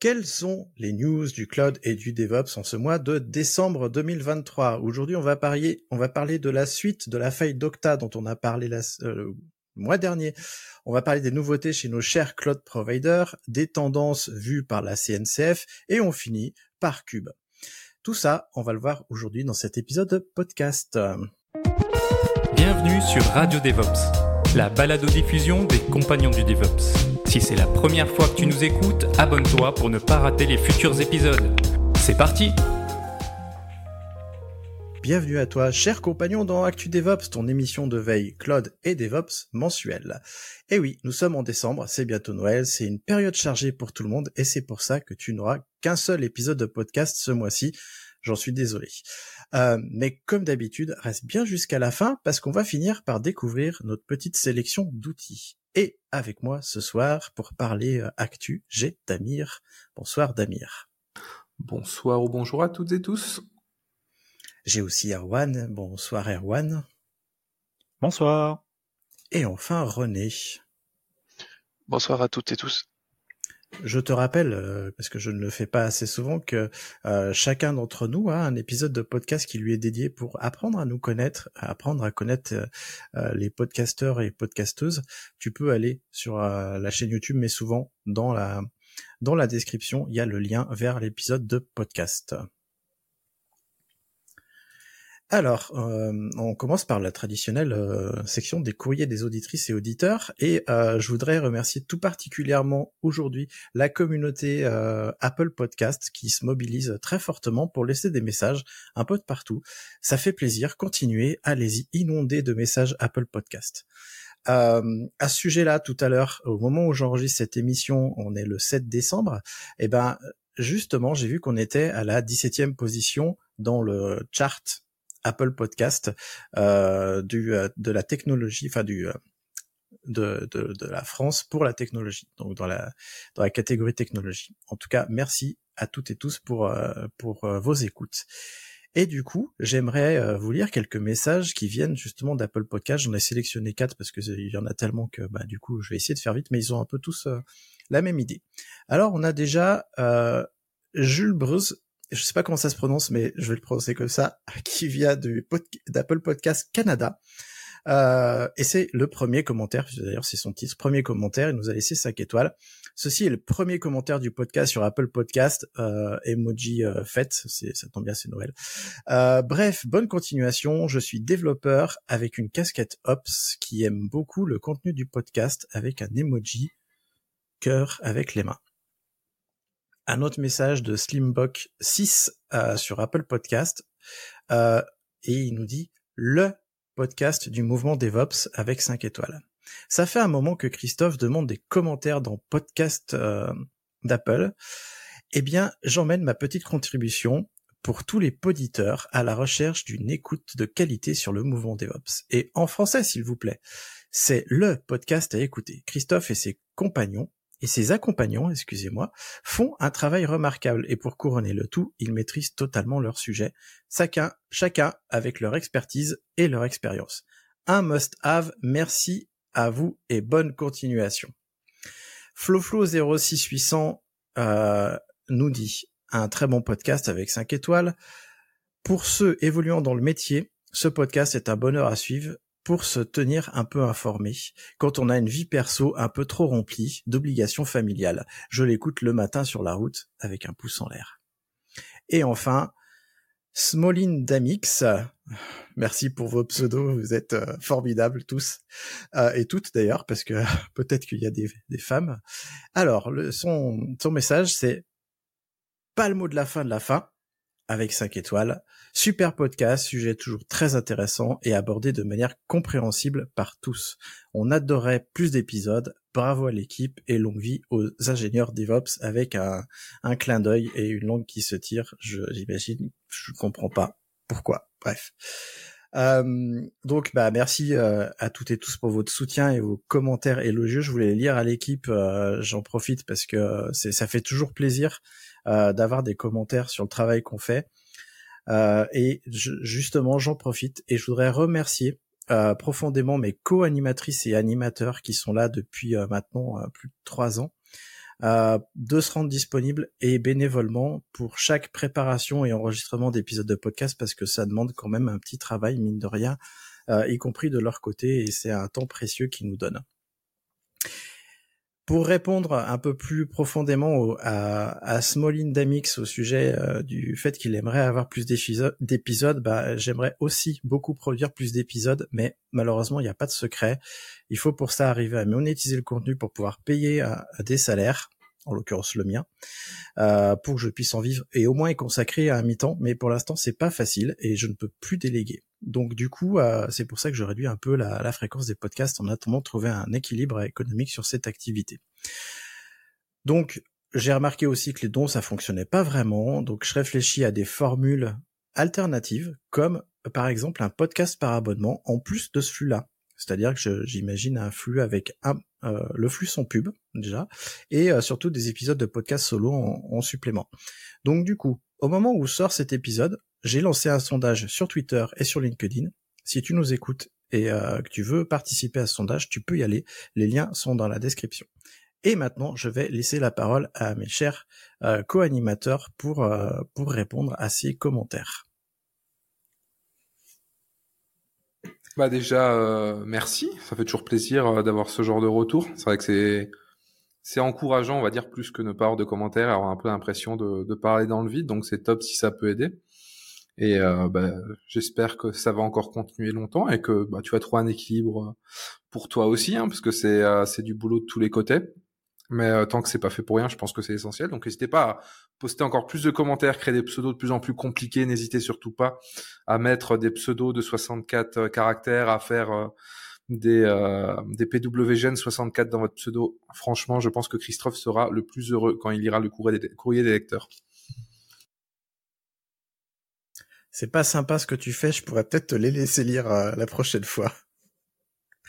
Quelles sont les news du cloud et du DevOps en ce mois de décembre 2023 Aujourd'hui, on va parler, on va parler de la suite de la faille d'Octa dont on a parlé la, euh, le mois dernier. On va parler des nouveautés chez nos chers cloud providers, des tendances vues par la CNCF et on finit par Cube. Tout ça, on va le voir aujourd'hui dans cet épisode de podcast. Bienvenue sur Radio DevOps, la balado-diffusion des compagnons du DevOps. Si c'est la première fois que tu nous écoutes, abonne-toi pour ne pas rater les futurs épisodes. C'est parti Bienvenue à toi, cher compagnon dans Actu DevOps, ton émission de veille Cloud et DevOps mensuelle. Et oui, nous sommes en décembre, c'est bientôt Noël, c'est une période chargée pour tout le monde et c'est pour ça que tu n'auras qu'un seul épisode de podcast ce mois-ci. J'en suis désolé. Euh, mais comme d'habitude, reste bien jusqu'à la fin parce qu'on va finir par découvrir notre petite sélection d'outils. Et avec moi ce soir pour parler euh, actu, j'ai Damir. Bonsoir Damir. Bonsoir ou bonjour à toutes et tous. J'ai aussi Erwan. Bonsoir Erwan. Bonsoir. Et enfin René. Bonsoir à toutes et tous. Je te rappelle, euh, parce que je ne le fais pas assez souvent, que euh, chacun d'entre nous a un épisode de podcast qui lui est dédié pour apprendre à nous connaître, apprendre à connaître euh, les podcasteurs et podcasteuses. Tu peux aller sur la chaîne YouTube, mais souvent dans la dans la description, il y a le lien vers l'épisode de podcast. Alors, euh, on commence par la traditionnelle euh, section des courriers des auditrices et auditeurs, et euh, je voudrais remercier tout particulièrement aujourd'hui la communauté Apple Podcast qui se mobilise très fortement pour laisser des messages un peu de partout. Ça fait plaisir, continuez, allez-y, inondez de messages Apple Podcast. à ce sujet-là, tout à l'heure, au moment où j'enregistre cette émission, on est le 7 décembre, et eh ben justement, j'ai vu qu'on était à la 17e position dans le chart Apple Podcast euh, du euh, de la technologie, enfin du euh, de, de, de, la France pour la technologie, donc dans la dans la catégorie technologie. En tout cas, merci à toutes et tous pour pour vos écoutes. Et du coup, j'aimerais vous lire quelques messages qui viennent justement d'Apple Podcast. J'en ai sélectionné quatre parce que il y en a tellement que bah du coup, je vais essayer de faire vite, mais ils ont un peu tous la même idée. Alors, on a déjà Jules Breuse je sais pas comment ça se prononce, mais je vais le prononcer comme ça, qui vient du d'Apple Podcast Canada. Euh, et c'est le premier commentaire, d'ailleurs c'est son titre, premier commentaire, il nous a laissé 5 étoiles. Ceci est le premier commentaire du podcast sur Apple Podcast, euh, emoji euh, fête, ça tombe bien c'est Noël. Euh, bref, bonne continuation, je suis développeur avec une casquette Ops qui aime beaucoup le contenu du podcast avec un emoji cœur avec les mains un autre message de Slimbock 6 euh, sur Apple Podcast euh, et il nous dit le podcast du mouvement DevOps avec 5 étoiles. Ça fait un moment que Christophe demande des commentaires dans podcast euh, d'Apple. Eh bien, j'emmène ma petite contribution pour tous les poditeurs à la recherche d'une écoute de qualité sur le mouvement DevOps. Et en français, s'il vous plaît. C'est le podcast à écouter. Christophe et ses compagnons et ses accompagnants, excusez-moi, font un travail remarquable et pour couronner le tout, ils maîtrisent totalement leur sujet, chacun, chacun avec leur expertise et leur expérience. Un must-have, merci à vous et bonne continuation. Floflo 06800 euh, nous dit un très bon podcast avec 5 étoiles. Pour ceux évoluant dans le métier, ce podcast est un bonheur à suivre pour se tenir un peu informé quand on a une vie perso un peu trop remplie d'obligations familiales. Je l'écoute le matin sur la route avec un pouce en l'air. Et enfin, Smolin Damix, merci pour vos pseudos, vous êtes euh, formidables tous euh, et toutes d'ailleurs parce que peut-être qu'il y a des, femmes. Alors, son, son message c'est pas le mot de la fin de la fin avec 5 étoiles. Super podcast, sujet toujours très intéressant et abordé de manière compréhensible par tous. On adorait plus d'épisodes. bravo à l'équipe et longue vie aux ingénieurs DevOps avec un, clin d'œil et une langue qui se tire. J'imagine, je comprends pas pourquoi. Bref. Euh, donc, bah, merci euh, à toutes et tous pour votre soutien et vos commentaires élogieux. Je voulais les lire à l'équipe. Euh, j'en profite parce que c'est, ça fait toujours plaisir d'avoir des commentaires sur le travail qu'on fait. et justement, j'en profite et je voudrais remercier profondément mes co-animatrices et animateurs qui sont là depuis maintenant plus de trois ans euh, de se rendre disponible et bénévolement pour chaque préparation et enregistrement d'épisodes de podcast parce que ça demande quand même un petit travail mine de rien, euh, y compris de leur côté et c'est un temps précieux qu'ils nous donnent. Pour répondre un peu plus profondément à, à Smolin Damix au sujet euh, du fait qu'il aimerait avoir plus d'épisodes, bah, j'aimerais aussi beaucoup produire plus d'épisodes, mais malheureusement il n'y a pas de secret. Il faut pour ça arriver à monétiser le contenu pour pouvoir payer des salaires en l'occurrence le mien, euh, pour que je puisse en vivre et au moins y consacrer à un mi-temps. Mais pour l'instant, c'est pas facile et je ne peux plus déléguer. Donc du coup, euh, c'est pour ça que je réduis un peu la, fréquence des podcasts en attendant de trouver un équilibre économique sur cette activité. Donc j'ai remarqué aussi que les dons ça fonctionnait pas vraiment, donc je réfléchis à des formules alternatives comme par exemple un podcast par abonnement en plus de ce flux-là. C'est-à-dire que j'imagine un flux avec un, euh, le flux sans pub déjà et euh, surtout des épisodes de podcast solo en, en supplément. Donc du coup, au moment où sort cet épisode, j'ai lancé un sondage sur Twitter et sur LinkedIn. Si tu nous écoutes et euh, que tu veux participer à ce sondage, tu peux y aller. Les liens sont dans la description. Et maintenant, je vais laisser la parole à mes chers euh, co-animateurs pour, euh, pour répondre à ces commentaires. Bah déjà, merci. Ça fait toujours plaisir d'avoir ce genre de retour. C'est vrai que c'est c'est encourageant, on va dire, plus que ne pas avoir de commentaires, avoir un peu l'impression de, de parler dans le vide. Donc c'est top si ça peut aider. Et euh, bah, j'espère que ça va encore continuer longtemps et que bah, tu vas trouver un équilibre pour toi aussi, hein, parce que c'est euh, c'est du boulot de tous les côtés. Mais euh, tant que c'est pas fait pour rien, je pense que c'est essentiel. Donc n'hésitez pas à poster encore plus de commentaires, créer des pseudos de plus en plus compliqués. N'hésitez surtout pas à mettre des pseudos de 64 caractères, à faire des, des PWGen 64 dans votre pseudo. Franchement, je pense que Christophe sera le plus heureux quand il lira le courrier des lecteurs. C'est pas sympa ce que tu fais, je pourrais peut-être te les laisser lire euh, la prochaine fois.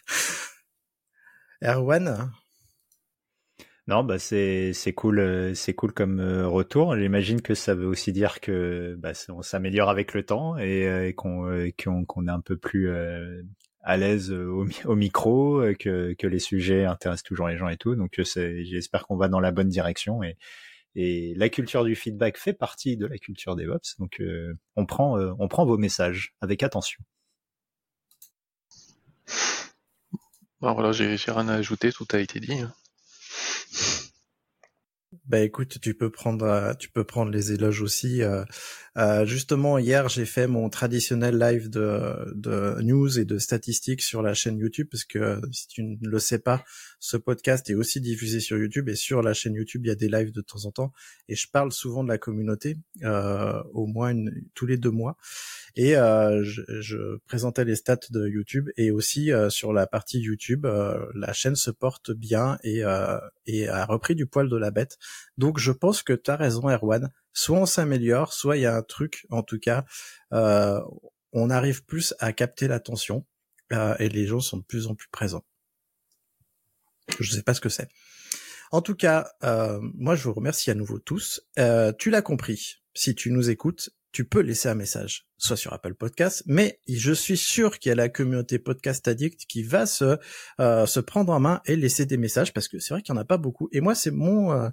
Erwan? Non, bah c'est cool, euh, c'est cool comme euh, retour. J'imagine que ça veut aussi dire que bah, on s'améliore avec le temps et, qu'on qu'on est un peu plus à l'aise au, au, micro, que que les sujets intéressent toujours les gens et tout. Donc j'espère qu'on va dans la bonne direction et et la culture du feedback fait partie de la culture DevOps. Donc, euh, on prend, euh, on prend vos messages avec attention. Bon, voilà, j'ai rien à ajouter, tout a été dit. Bah écoute, tu peux prendre, euh, tu peux prendre les éloges aussi. Euh, euh, justement, hier, j'ai fait mon traditionnel live de, news et de statistiques sur la chaîne YouTube parce que si tu ne le sais pas, ce podcast est aussi diffusé sur YouTube et sur la chaîne YouTube, il y a des lives de temps en temps et je parle souvent de la communauté, au moins tous les deux mois et je, je, présentais les stats de YouTube et aussi sur la partie YouTube, la chaîne se porte bien et, et a repris du poil de la bête. Donc je pense que tu as raison Erwan, soit on s'améliore, soit il y a un truc en tout cas, on arrive plus à capter l'attention et les gens sont de plus en plus présents. Je sais pas ce que c'est. En tout cas, euh, moi je vous remercie à nouveau tous. Euh, tu l'as compris, si tu nous écoutes, tu peux laisser un message, soit sur Apple Podcast, mais je suis sûr qu'il y a la communauté Podcast Addict qui va se euh, se prendre en main et laisser des messages parce que c'est vrai qu'il y en a pas beaucoup. Et moi, c'est mon euh,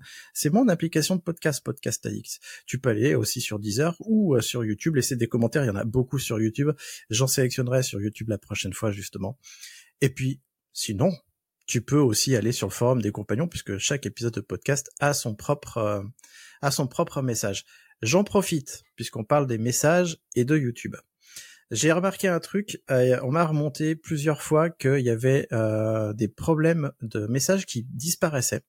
mon application de podcast Podcast Addict. Tu peux aller aussi sur Deezer ou euh, sur YouTube, laisser des commentaires. Il y en a beaucoup sur YouTube. J'en sélectionnerai sur YouTube la prochaine fois justement. Et puis, sinon, tu peux aussi aller sur le forum des compagnons puisque chaque épisode de podcast a son propre a son propre message. J'en profite, puisqu'on parle des messages et de YouTube. J'ai remarqué un truc, euh, on m'a remonté plusieurs fois qu'il y avait euh, des problèmes de messages qui disparaissaient.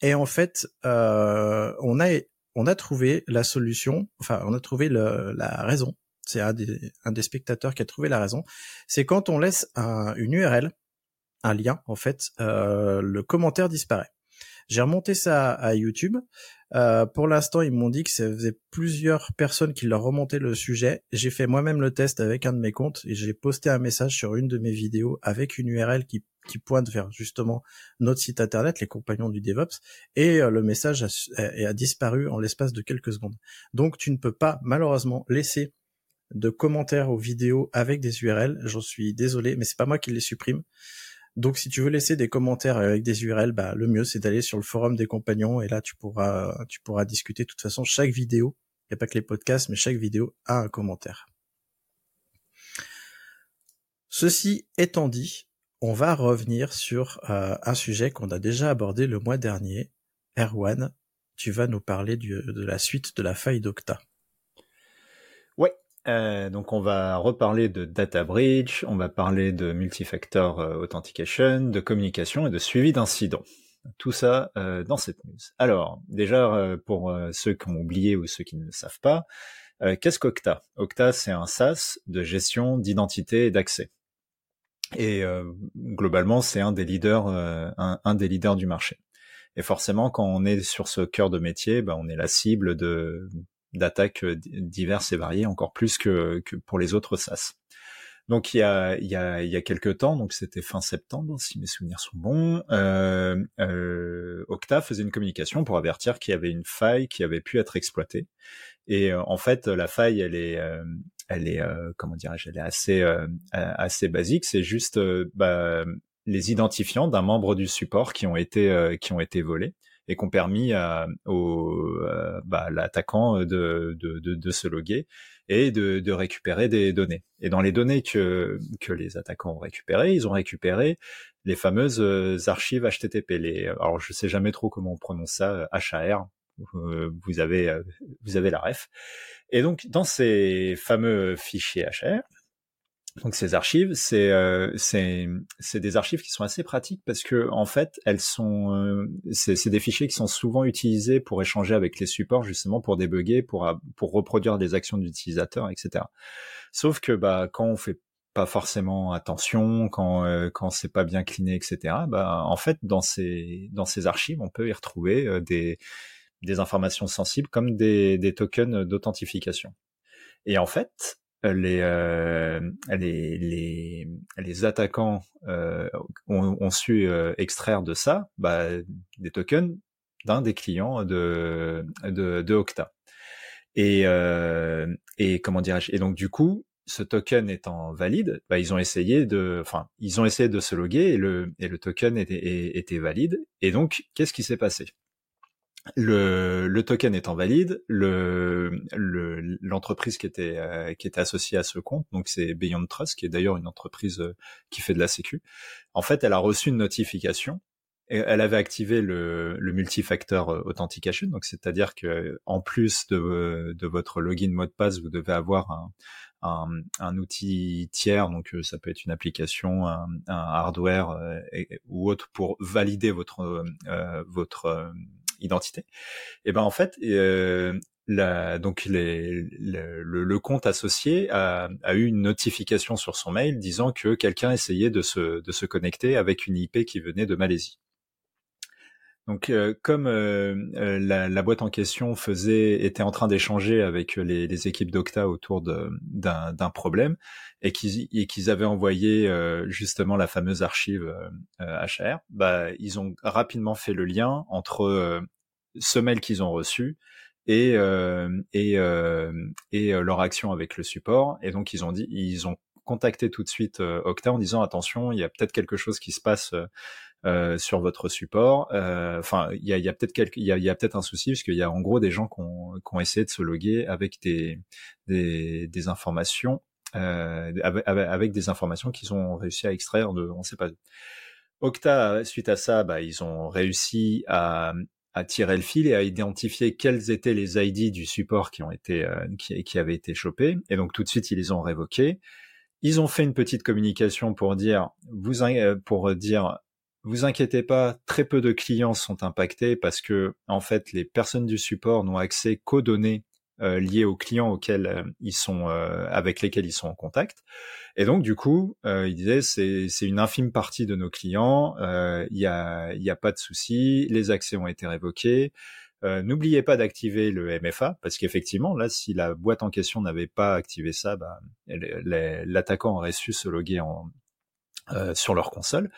Et en fait, euh, on a trouvé la solution, enfin on a trouvé la raison. C'est un des, un des spectateurs qui a trouvé la raison. C'est quand on laisse une URL un lien, en fait, le commentaire disparaît. J'ai remonté ça à YouTube. Euh, pour l'instant, ils m'ont dit que ça faisait plusieurs personnes qui leur remontaient le sujet. J'ai fait moi-même le test avec un de mes comptes et j'ai posté un message sur une de mes vidéos avec une URL qui, qui pointe vers justement notre site internet, les compagnons du DevOps, et euh, le message a, a disparu en l'espace de quelques secondes. Donc, tu ne peux pas malheureusement laisser de commentaires aux vidéos avec des URL. J'en suis désolé, mais c'est pas moi qui les supprime. Donc si tu veux laisser des commentaires avec des URL, bah, le mieux c'est d'aller sur le forum des compagnons et là tu pourras tu pourras discuter. De toute façon, chaque vidéo, il n'y a pas que les podcasts, mais chaque vidéo a un commentaire. Ceci étant dit, on va revenir sur euh, un sujet qu'on a déjà abordé le mois dernier. Erwan, tu vas nous parler de la suite de la faille d'Octa. Euh, donc on va reparler de data breach, on va parler de multifactor euh, authentication, de communication et de suivi d'incidents. Tout ça euh, dans cette news. Alors déjà pour ceux qui ont oublié ou ceux qui ne le savent pas, qu'est-ce qu'Octa? Octa c'est un SaaS de gestion d'identité et d'accès. Et globalement c'est un des leaders, un, des leaders du marché. Et forcément quand on est sur ce cœur de métier, ben, on est la cible de d'attaques euh, diverses et variées, encore plus que, que pour les autres SaaS. Donc il y a il y a il y a quelques temps, donc c'était fin septembre si mes souvenirs sont bons, euh, euh, faisait une communication pour avertir qu'il y avait une faille qui avait pu être exploitée. Et euh, en fait la faille elle est euh, elle est comment dirais-je elle est assez assez basique. C'est juste bah, les identifiants d'un membre du support qui ont été qui ont été volés et qui ont permis à, au, euh, bah, l'attaquant de, de, de, de, se loguer et de, de, récupérer des données. Et dans les données que, que les attaquants ont récupérées, ils ont récupéré les fameuses euh, archives HTTP. Alors je sais jamais trop comment on prononce ça, HAR. Euh, vous avez vous avez la ref. Et donc dans ces fameux fichiers HR, donc ces archives, c'est euh, des archives qui sont assez pratiques parce que en fait elles sont euh, c'est des fichiers qui sont souvent utilisés pour échanger avec les supports justement pour débugger, pour pour reproduire des actions d'utilisateurs, etc. Sauf que bah quand on fait pas forcément attention, quand euh, quand c'est pas bien cleané, etc. Bah en fait dans ces dans ces archives on peut y retrouver euh, des des informations sensibles comme des des tokens d'authentification. Et en fait, les, euh, les, les, les, attaquants euh, ont, su euh, extraire de ça bah, des tokens d'un des clients de, de, de Okta. Et, euh, et comment dirais-je? Et donc du coup, ce token étant valide, bah, ils ont essayé de, enfin, ils ont essayé de se loguer et le, et le token était, était valide. Et donc, qu'est-ce qui s'est passé? Le, le, token étant valide, l'entreprise le, qui était euh, qui était associée à ce compte, donc c'est Beyond Trust, qui est d'ailleurs une entreprise euh, qui fait de la sécu. En fait, elle a reçu une notification et elle avait activé le, le multifactor euh, authentication, donc c'est-à-dire que en plus de, de votre login mot de passe, vous devez avoir un, un, un, outil tiers, donc ça peut être une application, un, un hardware ou autre pour valider votre votre identité. Et ben en fait, euh, donc le, compte associé a, eu une notification sur son mail disant que quelqu'un essayait de se, de se connecter avec une IP qui venait de Malaisie. Donc, euh, comme euh, la, la, boîte en question faisait, était en train d'échanger avec les, les équipes d'Octa autour d'un problème et qu'ils avaient envoyé justement la fameuse archive HR, bah, ils ont rapidement fait le lien entre mail qu'ils ont reçu et et, et leur action avec le support. Et donc, ils ont dit, ils ont contacté tout de suite Octa en disant attention, il y a peut-être quelque chose qui se passe euh, sur votre support. Euh, enfin, il y a, y a peut-être il y a, y a peut-être un souci parce qu'il y a en gros des gens qui ont, qui ont, essayé de se loguer avec des des, des informations euh, avec, avec, des informations qu'ils ont réussi à extraire de on sait pas. Octa, suite à ça, bah, ils ont réussi à, à tirer le fil et à identifier quels étaient les ID du support qui ont été euh, qui, qui avaient été chopés et donc tout de suite ils les ont révoqués. Ils ont fait une petite communication pour dire vous pour dire vous inquiétez pas, très peu de clients sont impactés parce que en fait les personnes du support n'ont accès qu'aux données liées aux clients auxquels ils sont, avec lesquels ils sont en contact. Et donc du coup, il disait c'est une infime partie de nos clients, il y a y a pas de souci, les accès ont été révoqués. Euh, n'oubliez pas d'activer le MFA parce qu'effectivement, là, si la boîte en question n'avait pas activé ça, bah, l'attaquant aurait su se loguer en, euh, sur leur console.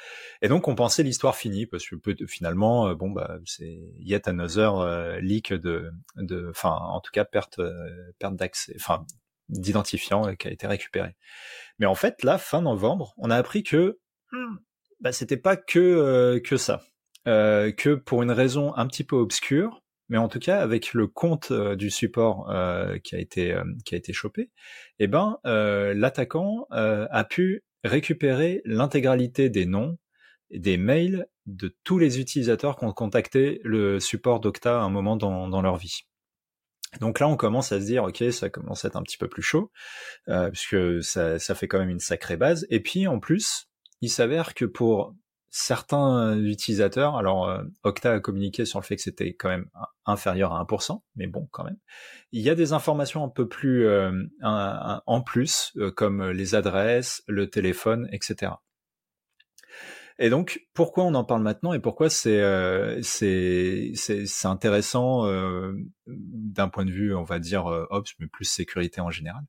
Et donc on pensait l'histoire finie parce que finalement, euh, bon bah c'est yet another euh, leak de, de, enfin en tout cas perte, perte d'accès, enfin d'identifiant qui a été récupéré. Mais en fait là, fin novembre, on a appris que hmm, bah, c'était pas que que ça, que pour une raison un petit peu obscure, mais en tout cas avec le compte euh, du support euh, qui a été euh, qui a été chopé, eh ben l'attaquant a pu récupérer l'intégralité des noms des mails de tous les utilisateurs qui ont contacté le support d'Octa à un moment dans, leur vie. Donc là, on commence à se dire, ok, ça commence à être un petit peu plus chaud, puisque ça, ça fait quand même une sacrée base. Et puis en plus, il s'avère que pour certains utilisateurs, alors euh, Octa a communiqué sur le fait que c'était quand même inférieur à 1%, mais bon, quand même. Il y a des informations un peu plus euh, en plus, euh, comme les adresses, le téléphone, etc. Et donc, pourquoi on en parle maintenant et pourquoi c'est c'est intéressant d'un point de vue, on va dire ops, mais plus sécurité en général,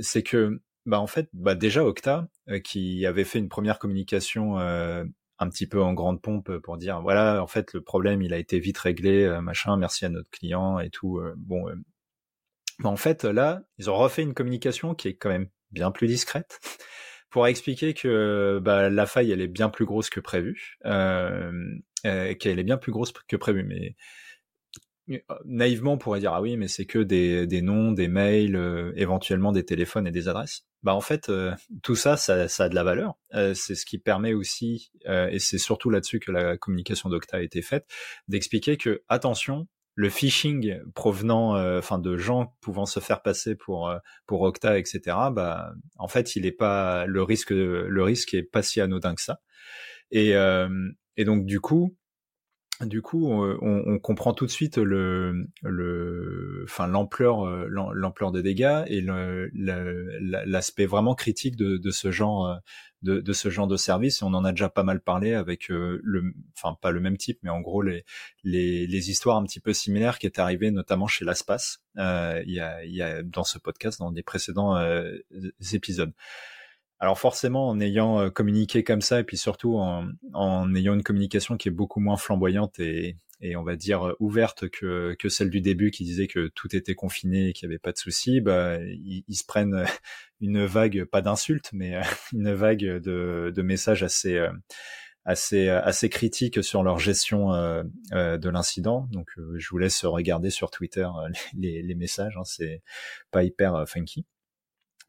c'est que bah en fait, bah déjà Octa, euh, qui avait fait une première communication euh, un petit peu en grande pompe pour dire voilà, en fait le problème il a été vite réglé, euh, machin, merci à notre client et tout. bon, bah en fait là, ils ont refait une communication qui est quand même bien plus discrète pour expliquer que bah, la faille elle est bien plus grosse que prévu, qu'elle est bien plus grosse que prévu, mais naïvement on pourrait dire ah oui mais c'est que des, des noms, des mails, euh, éventuellement des téléphones et des adresses. Bah en fait euh, tout ça, ça, ça a de la valeur. Euh, c'est ce qui permet aussi et c'est surtout là-dessus que la communication d'Octa a été faite d'expliquer que attention le phishing provenant enfin de gens pouvant se faire passer pour pour Octa etc. Bah en fait il est pas le risque le risque est pas si anodin que ça. Et et donc du coup du coup, on, on, comprend tout de suite le, le, enfin l'ampleur, euh, l'ampleur des dégâts et l'aspect vraiment critique de, de, ce genre, de, de, ce genre de service. On en a déjà pas mal parlé avec euh, le, enfin pas le même type, mais en gros les, les, les histoires un petit peu similaires qui étaient arrivées notamment chez l'Aspas. Euh, il y, a, y a dans ce podcast, dans des précédents euh, épisodes. Alors forcément, en ayant euh, communiqué comme ça, et puis surtout en, ayant une communication qui est beaucoup moins flamboyante et, et on va dire ouverte que, que celle du début qui disait que tout était confiné et qu'il n'y avait pas de souci, bah, ils, se prennent une vague, pas d'insultes, mais une vague de, messages assez euh, assez assez critiques sur leur gestion euh, de l'incident. Donc je vous laisse regarder sur Twitter les, les messages, hein, c'est pas hyper funky.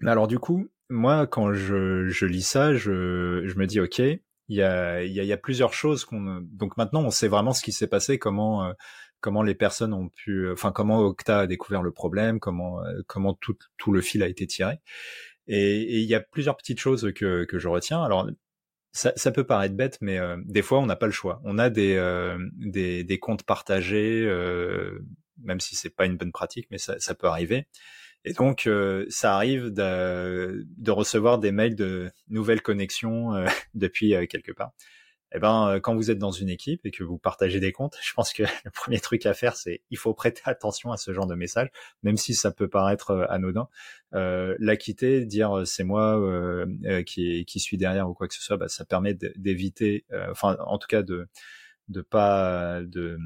Mais alors du coup, moi, quand je, je lis ça, je, je me dis, ok, il y a, y, a, y a plusieurs choses qu'on. Donc maintenant, on sait vraiment ce qui s'est passé, comment, euh, comment les personnes ont pu, enfin comment Octa a découvert le problème, comment, euh, comment tout, tout le fil a été tiré. Et, il y a plusieurs petites choses que, que je retiens. Alors ça, ça, peut paraître bête, mais euh, des fois on n'a pas le choix. On a des, des, des, comptes partagés, même si c'est pas une bonne pratique, mais ça, ça peut arriver. Et donc, euh, ça arrive de, de, recevoir des mails de nouvelles connexions euh, depuis euh, quelque part. Eh ben, quand vous êtes dans une équipe et que vous partagez des comptes, je pense que le premier truc à faire, c'est il faut prêter attention à ce genre de messages, même si ça peut paraître anodin. Euh, la quitter, dire c'est moi qui, qui suis derrière ou quoi que ce soit, bah, ça permet d'éviter, enfin, en tout cas de de pas de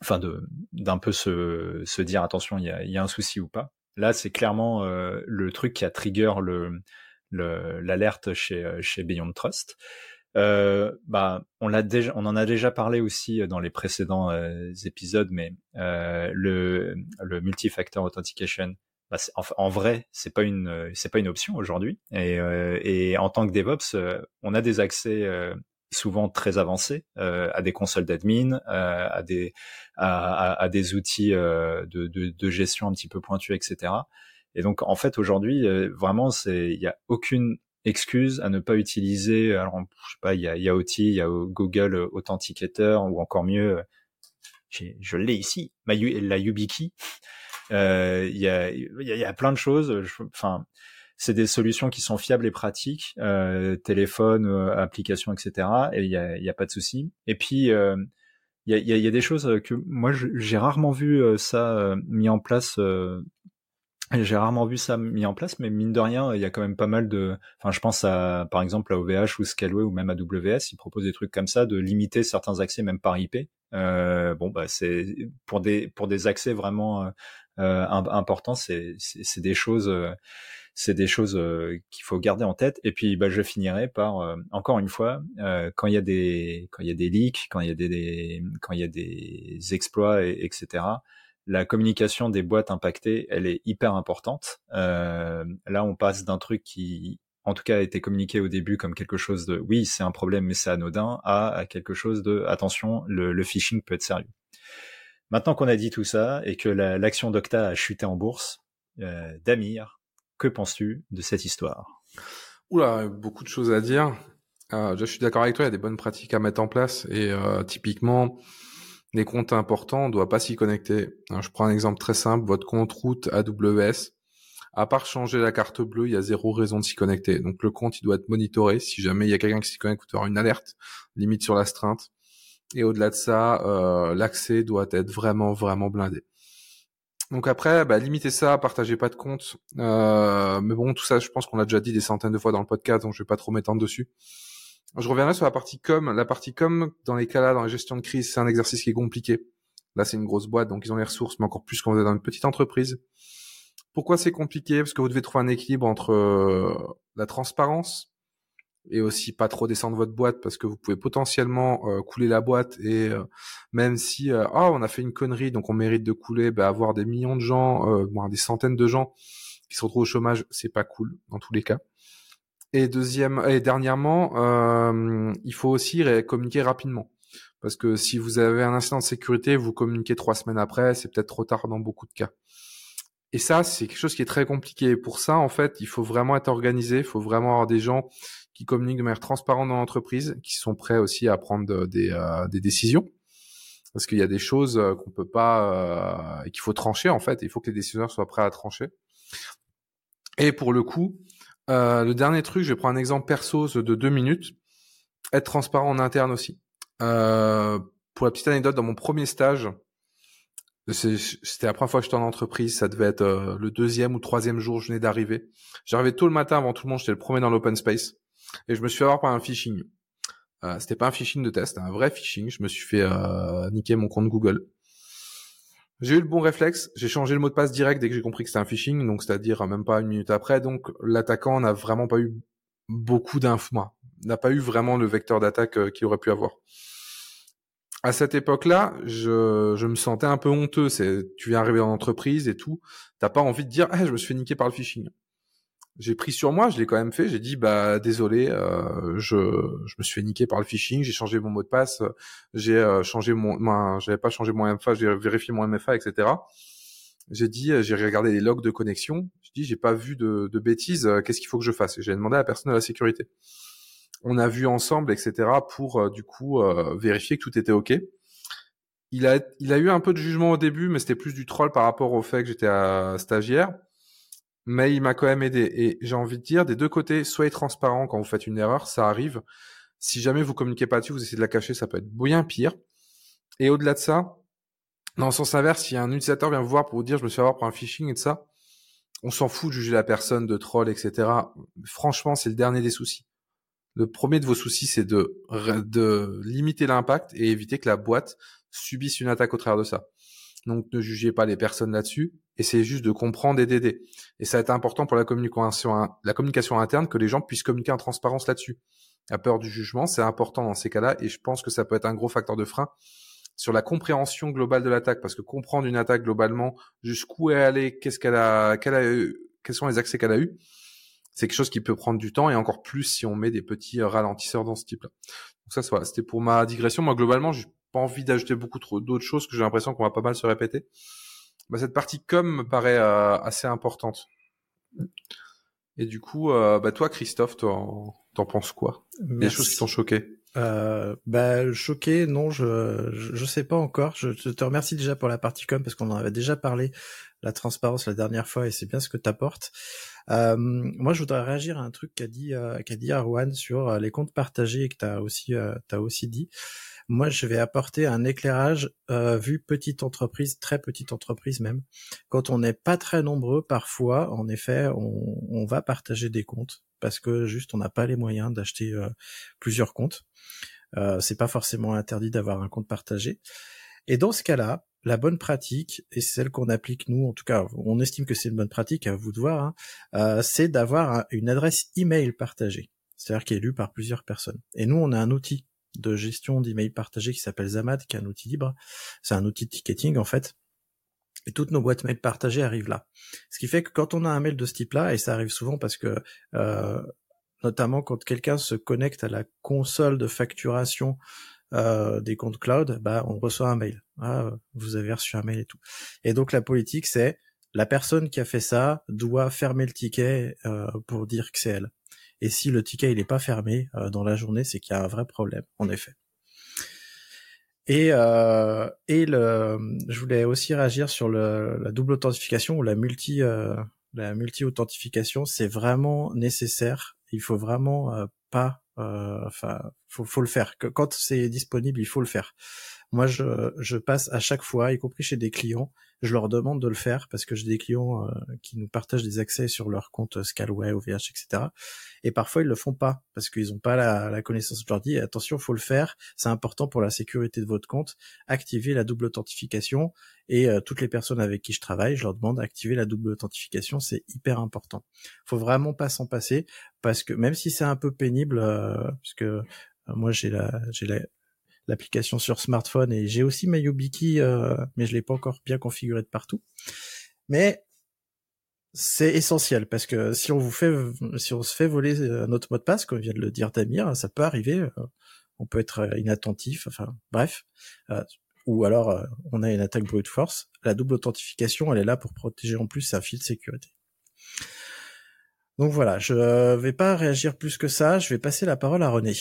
enfin de d'un peu se, se dire attention il y a, y a un souci ou pas Là, c'est clairement euh, le truc qui a trigger le l'alerte chez euh, chez Beyond Trust. Euh, bah, on l'a déjà, on en a déjà parlé aussi dans les précédents épisodes, mais le le multifactor authentication, bah, en, vrai, c'est pas une c'est pas une option aujourd'hui. Et en tant que DevOps, on a des accès souvent très avancés euh, à des consoles d'admin, euh, à des à, à, des outils euh, de, de, de, gestion un petit peu pointus, etc. Et donc en fait aujourd'hui vraiment c'est il y a aucune excuse à ne pas utiliser. Alors je sais pas il y a il y a Google Authenticator ou encore mieux je l'ai ici, la YubiKey Il y, a, il y, a, plein de choses. Enfin, c'est des solutions qui sont fiables et pratiques, euh, téléphone, euh, application, etc. Et il y a, y a, pas de souci. Et puis euh, il y, a, y, a, des choses que moi j'ai rarement vu ça mis en place. j'ai rarement vu ça mis en place, mais mine de rien, il y a quand même pas mal de. Enfin, je pense à, par exemple, à OVH ou Scaleway ou même à AWS, ils proposent des trucs comme ça, de limiter certains accès même par IP. Euh, bon, bah, c'est pour des pour des accès vraiment euh, importants, c'est c'est des choses c'est des choses euh, qu'il faut garder en tête. Et puis, bah, je finirai par euh, encore une fois, euh, quand il y a des quand il y a des leaks, quand il y a des, quand il y a des exploits, et, etc. La communication des boîtes impactées, elle est hyper importante. là, on passe d'un truc qui en tout cas a été communiqué au début comme quelque chose de oui c'est un problème mais c'est anodin à, quelque chose de attention le, le phishing peut être sérieux. Maintenant qu'on a dit tout ça et que l'action d'Octa a chuté en bourse, Damir, que penses-tu de cette histoire? Oula, beaucoup de choses à dire. Euh, je suis d'accord avec toi, il y a des bonnes pratiques à mettre en place et euh, typiquement, les comptes importants, on ne doit pas s'y connecter. je prends un exemple très simple, votre compte route AWS, à part changer la carte bleue, il y a zéro raison de s'y connecter. Donc le compte, il doit être monitoré. Si jamais il y a quelqu'un qui s'y connecte, vous aurez une alerte, limite sur l'astreinte. Et au-delà de ça, euh, l'accès doit être vraiment, vraiment blindé. Donc après, bah, limitez ça, partagez pas de compte. Euh, mais bon, tout ça, je pense qu'on l'a déjà dit des centaines de fois dans le podcast, donc je vais pas trop m'étendre dessus. Je reviendrai sur la partie com. La partie com, dans les cas là, dans la gestion de crise, c'est un exercice qui est compliqué. Là, c'est une grosse boîte, donc ils ont les ressources, mais encore plus quand vous êtes dans une petite entreprise. Pourquoi c'est compliqué? Parce que vous devez trouver un équilibre entre euh, la transparence, et aussi pas trop descendre votre boîte parce que vous pouvez potentiellement euh, couler la boîte et euh, même si euh, oh, on a fait une connerie donc on mérite de couler bah, avoir des millions de gens des centaines de gens qui se retrouvent au chômage c'est pas cool dans tous les cas et deuxième et dernièrement il faut aussi communiquer rapidement parce que si vous avez un incident de sécurité vous communiquez trois semaines après c'est peut-être trop tard dans beaucoup de cas et ça, c'est quelque chose qui est très compliqué. Pour ça, en fait, il faut vraiment être organisé. Il faut vraiment avoir des gens qui communiquent de manière transparente dans l'entreprise, qui sont prêts aussi à prendre des, euh, des décisions. Parce qu'il y a des choses euh, qu'on peut pas euh, et qu'il faut trancher en fait. Il faut que les décideurs soient prêts à trancher. Et pour le coup, le dernier truc, je vais prendre un exemple perso de deux minutes. Être transparent en interne aussi. pour la petite anecdote, dans mon premier stage, c'était la première fois que j'étais en entreprise, ça devait être le deuxième ou troisième jour, je venais d'arriver. J'arrivais tôt le matin avant tout le monde, j'étais le premier dans l'open space. Et je me suis fait avoir par un phishing. Euh, c'était pas un phishing de test, un vrai phishing. Je me suis fait euh, niquer mon compte Google. J'ai eu le bon réflexe, j'ai changé le mot de passe direct dès que j'ai compris que c'était un phishing, donc c'est-à-dire même pas une minute après. Donc l'attaquant n'a vraiment pas eu beaucoup d'infos, n'a pas eu vraiment le vecteur d'attaque euh, qu'il aurait pu avoir. À cette époque-là, je, je me sentais un peu honteux. C'est, tu viens arriver dans l'entreprise et tout, t'as pas envie de dire, ah, je me suis fait niquer par le phishing j'ai pris sur moi, je l'ai quand même fait. J'ai dit bah désolé, euh, je, je me suis fait niquer par le phishing, j'ai changé mon mot de passe, j'ai euh, changé mon, j'avais pas changé mon MFA, j'ai vérifié mon MFA, etc. J'ai dit, j'ai regardé les logs de connexion. J'ai dit j'ai pas vu de, de bêtises. Euh, qu'est-ce qu'il faut que je fasse? J'ai demandé à la personne de la sécurité. On a vu ensemble, etc. pour euh, du coup vérifier que tout était ok. Il a, il a eu un peu de jugement au début, mais c'était plus du troll par rapport au fait que j'étais stagiaire mais il m'a quand même aidé. Et j'ai envie de dire, des deux côtés, soyez transparent quand vous faites une erreur, ça arrive. Si jamais vous communiquez pas dessus, vous essayez de la cacher, ça peut être bien pire. Et au-delà de ça, dans le sens inverse, si un utilisateur vient vous voir pour vous dire je me suis avoir pour un phishing et de ça, on s'en fout de juger la personne, de troll, etc. Franchement, c'est le dernier des soucis. Le premier de vos soucis, c'est de, de limiter l'impact et éviter que la boîte subisse une attaque au travers de ça. Donc ne jugez pas les personnes là-dessus, essayez juste de comprendre et d'aider. Et ça va être important pour la communication, interne que les gens puissent communiquer en transparence là-dessus. La peur du jugement, c'est important dans ces cas-là, et je pense que ça peut être un gros facteur de frein sur la compréhension globale de l'attaque, parce que comprendre une attaque globalement, jusqu'où elle est allée, qu'est-ce qu'elle a, qu'elle a eu, quels sont les accès qu'elle a eu, c'est quelque chose qui peut prendre du temps et encore plus si on met des petits ralentisseurs dans ce type-là. Donc ça, c'était pour ma digression. Moi, globalement, je pas envie d'ajouter beaucoup trop d'autres choses que j'ai l'impression qu'on va pas mal se répéter. Bah, cette partie com me paraît euh, assez importante. Et du coup, euh, bah, toi, Christophe, t'en penses quoi? Des choses qui t'ont choqué Euh, bah, choqué, non, je, je, je sais pas encore. Je, te remercie déjà pour la partie com parce qu'on en avait déjà parlé, la transparence la dernière fois et c'est bien ce que t'apportes. Euh, moi, je voudrais réagir à un truc qu'a dit euh, qu'a dit Arwan sur euh, les comptes partagés et que t'as aussi euh, t'as aussi dit. Moi, je vais apporter un éclairage euh, vu petite entreprise, très petite entreprise même. Quand on n'est pas très nombreux, parfois, en effet, on, va partager des comptes parce que juste on n'a pas les moyens d'acheter euh, plusieurs comptes. Euh, c'est pas forcément interdit d'avoir un compte partagé. Et dans ce cas-là, la bonne pratique, et celle qu'on applique nous, en tout cas, on estime que c'est une bonne pratique, à vous de voir, hein, euh, c'est d'avoir une adresse email partagée, c'est-à-dire qui est lue par plusieurs personnes. Et nous, on a un outil de gestion d'email partagé qui s'appelle Zamad, qui est un outil libre. C'est un outil de ticketing en fait. Et toutes nos boîtes mail partagées arrivent là. Ce qui fait que quand on a un mail de ce type-là, et ça arrive souvent parce que euh, notamment quand quelqu'un se connecte à la console de facturation euh, des comptes cloud, bah on reçoit un mail. Ah, vous avez reçu un mail et tout. Et donc la politique c'est la personne qui a fait ça doit fermer le ticket euh, pour dire que c'est elle. Et si le ticket il n'est pas fermé euh, dans la journée, c'est qu'il y a un vrai problème, en effet. Et, euh, et le, je voulais aussi réagir sur le, la double authentification ou la multi euh, la multi authentification. C'est vraiment nécessaire. Il faut vraiment euh, pas, euh, enfin, faut, faut le faire. Quand c'est disponible, il faut le faire. Moi, je, je passe à chaque fois, y compris chez des clients, je leur demande de le faire parce que j'ai des clients euh, qui nous partagent des accès sur leur compte Scalway, OVH, etc. Et parfois ils le font pas parce qu'ils n'ont pas la, la, connaissance. Je leur dis attention, faut le faire. C'est important pour la sécurité de votre compte. Activez la double authentification et euh, toutes les personnes avec qui je travaille, je leur demande d'activer la double authentification. C'est hyper important. Faut vraiment pas s'en passer parce que même si c'est un peu pénible, euh, parce que euh, moi j'ai la j'ai la l'application sur smartphone et j'ai aussi ma YubiKey, euh, mais je l'ai pas encore bien configuré de partout. Mais c'est essentiel parce que si on vous fait, si on se fait voler notre mot de passe, comme vient de le dire Damir, ça peut arriver. Euh, on peut être inattentif, enfin bref, euh, ou alors euh, on a une attaque brute force. La double authentification, elle est là pour protéger en plus un fil de sécurité. Donc voilà, je vais pas réagir plus que ça. Je vais passer la parole à René.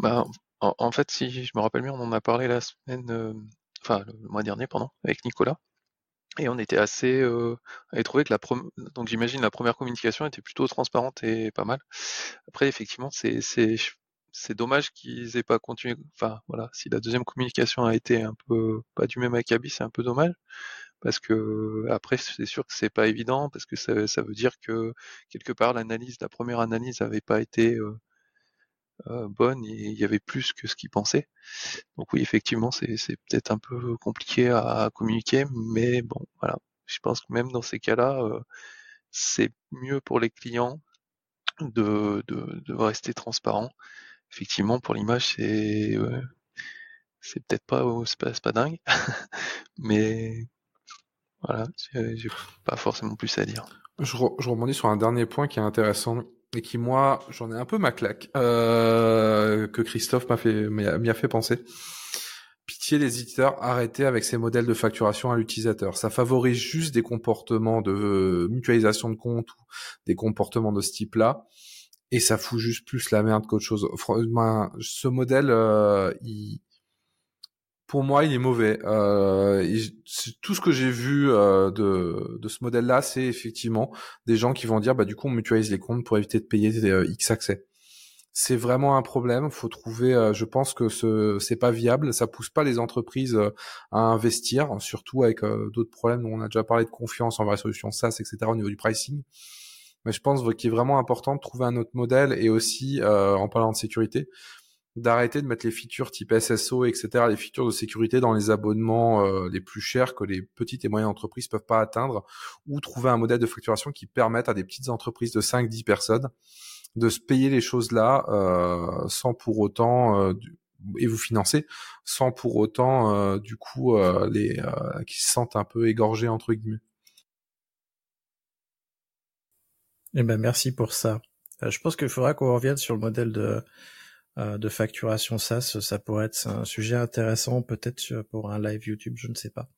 Bah, en, en, fait, si je me rappelle bien, on en a parlé la semaine, euh, enfin le mois dernier, pardon, avec Nicolas. Et on était assez, euh, trouvé que la donc j'imagine la première communication était plutôt transparente et pas mal. Après, effectivement, c'est c'est c'est dommage qu'ils aient pas continué. Enfin voilà, si la deuxième communication a été un peu pas du même acabit, c'est un peu dommage parce que après c'est sûr que c'est pas évident parce que ça, ça veut dire que quelque part l'analyse, la première analyse avait pas été euh, bonne et il y avait plus que ce qu'ils pensaient. Donc oui, effectivement, c'est peut-être un peu compliqué à, communiquer, mais bon, voilà. Je pense que même dans ces cas-là, euh, c'est mieux pour les clients de, de, de rester transparent. Effectivement, pour l'image, c'est c'est peut-être pas c'est pas, pas dingue, mais voilà, j'ai pas forcément plus à dire. Je, je rebondis sur un dernier point qui est intéressant et qui moi j'en ai un peu ma claque euh, que Christophe m'a fait m'y a fait penser. Pitié les éditeurs, arrêtez avec ces modèles de facturation à l'utilisateur. Ça favorise juste des comportements de mutualisation de comptes ou des comportements de ce type-là et ça fout juste plus la merde qu'autre chose. Ce modèle, euh, il, pour moi, il est mauvais. Euh, tout ce que j'ai vu euh, de, de, ce modèle-là, c'est effectivement des gens qui vont dire, bah du coup, on mutualise les comptes pour éviter de payer des euh, X accès. C'est vraiment un problème. Faut trouver. Euh, je pense que ce c'est pas viable. Ça pousse pas les entreprises euh, à investir, surtout avec d'autres problèmes dont on a déjà parlé de confiance en vraie solution SaaS, etc. Au niveau du pricing. Mais je pense qu'il est vraiment important de trouver un autre modèle et aussi en parlant de sécurité d'arrêter de mettre les features type SSO, etc., les features de sécurité dans les abonnements euh, les plus chers que les petites et moyennes entreprises peuvent pas atteindre, ou trouver un modèle de facturation qui permette à des petites entreprises de 5-10 personnes de se payer les choses là euh, sans pour autant euh, et vous financer sans pour autant euh, du coup euh, les euh, qui se sentent un peu égorgés entre guillemets. Eh ben merci pour ça. je pense qu'il faudra qu'on revienne sur le modèle de de facturation SaaS, ça pourrait être un sujet intéressant peut-être pour un live YouTube, je ne sais pas.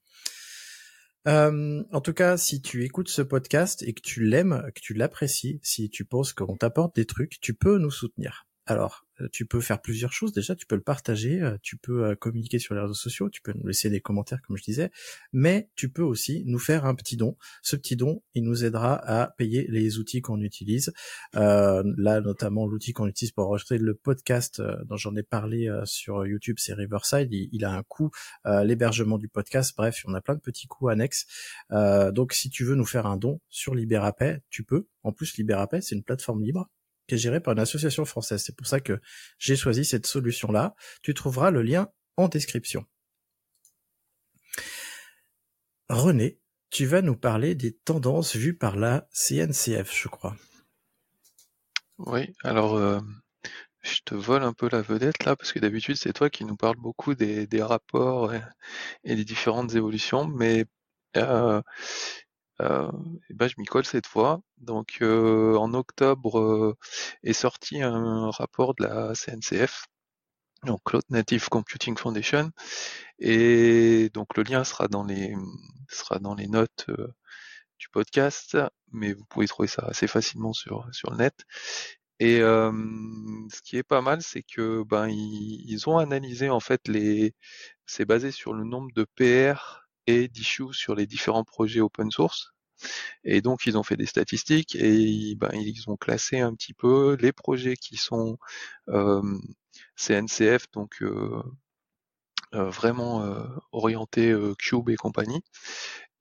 Euh, en tout cas, si tu écoutes ce podcast et que tu l'aimes, que tu l'apprécies, si tu penses qu'on t'apporte des trucs, tu peux nous soutenir. Alors, euh, tu peux faire plusieurs choses. Déjà, tu peux le partager, euh, tu peux euh, communiquer sur les réseaux sociaux, tu peux nous laisser des commentaires, comme je disais, mais tu peux aussi nous faire un petit don. Ce petit don, il nous aidera à payer les outils qu'on utilise. là, notamment l'outil qu'on utilise pour enregistrer le podcast, dont j'en ai parlé sur YouTube, c'est Riverside. Il, a un coût, l'hébergement du podcast. Bref, on a plein de petits coûts annexes. donc, si tu veux nous faire un don sur Liberapay, tu peux. En plus, Liberapay, c'est une plateforme libre qui est géré par une association française. C'est pour ça que j'ai choisi cette solution-là. Tu trouveras le lien en description. René, tu vas nous parler des tendances vues par la CNCF, je crois. Oui, alors euh, je te vole un peu la vedette là, parce que d'habitude c'est toi qui nous parles beaucoup des, rapports et, des différentes évolutions, mais euh, euh, et ben je m'y colle cette fois. Donc euh, en octobre euh, est sorti un rapport de la CNCF, donc Cloud Native Computing Foundation, et donc le lien sera dans les sera dans les notes du podcast, mais vous pouvez trouver ça assez facilement sur le net. Et ce qui est pas mal, c'est que ben ils, ont analysé en fait les, c'est basé sur le nombre de PR et d'issues sur les différents projets open source. Et donc ils ont fait des statistiques et ben, ils ont classé un petit peu les projets qui sont euh, CNCF, donc euh, euh, vraiment orientés Cube et compagnie,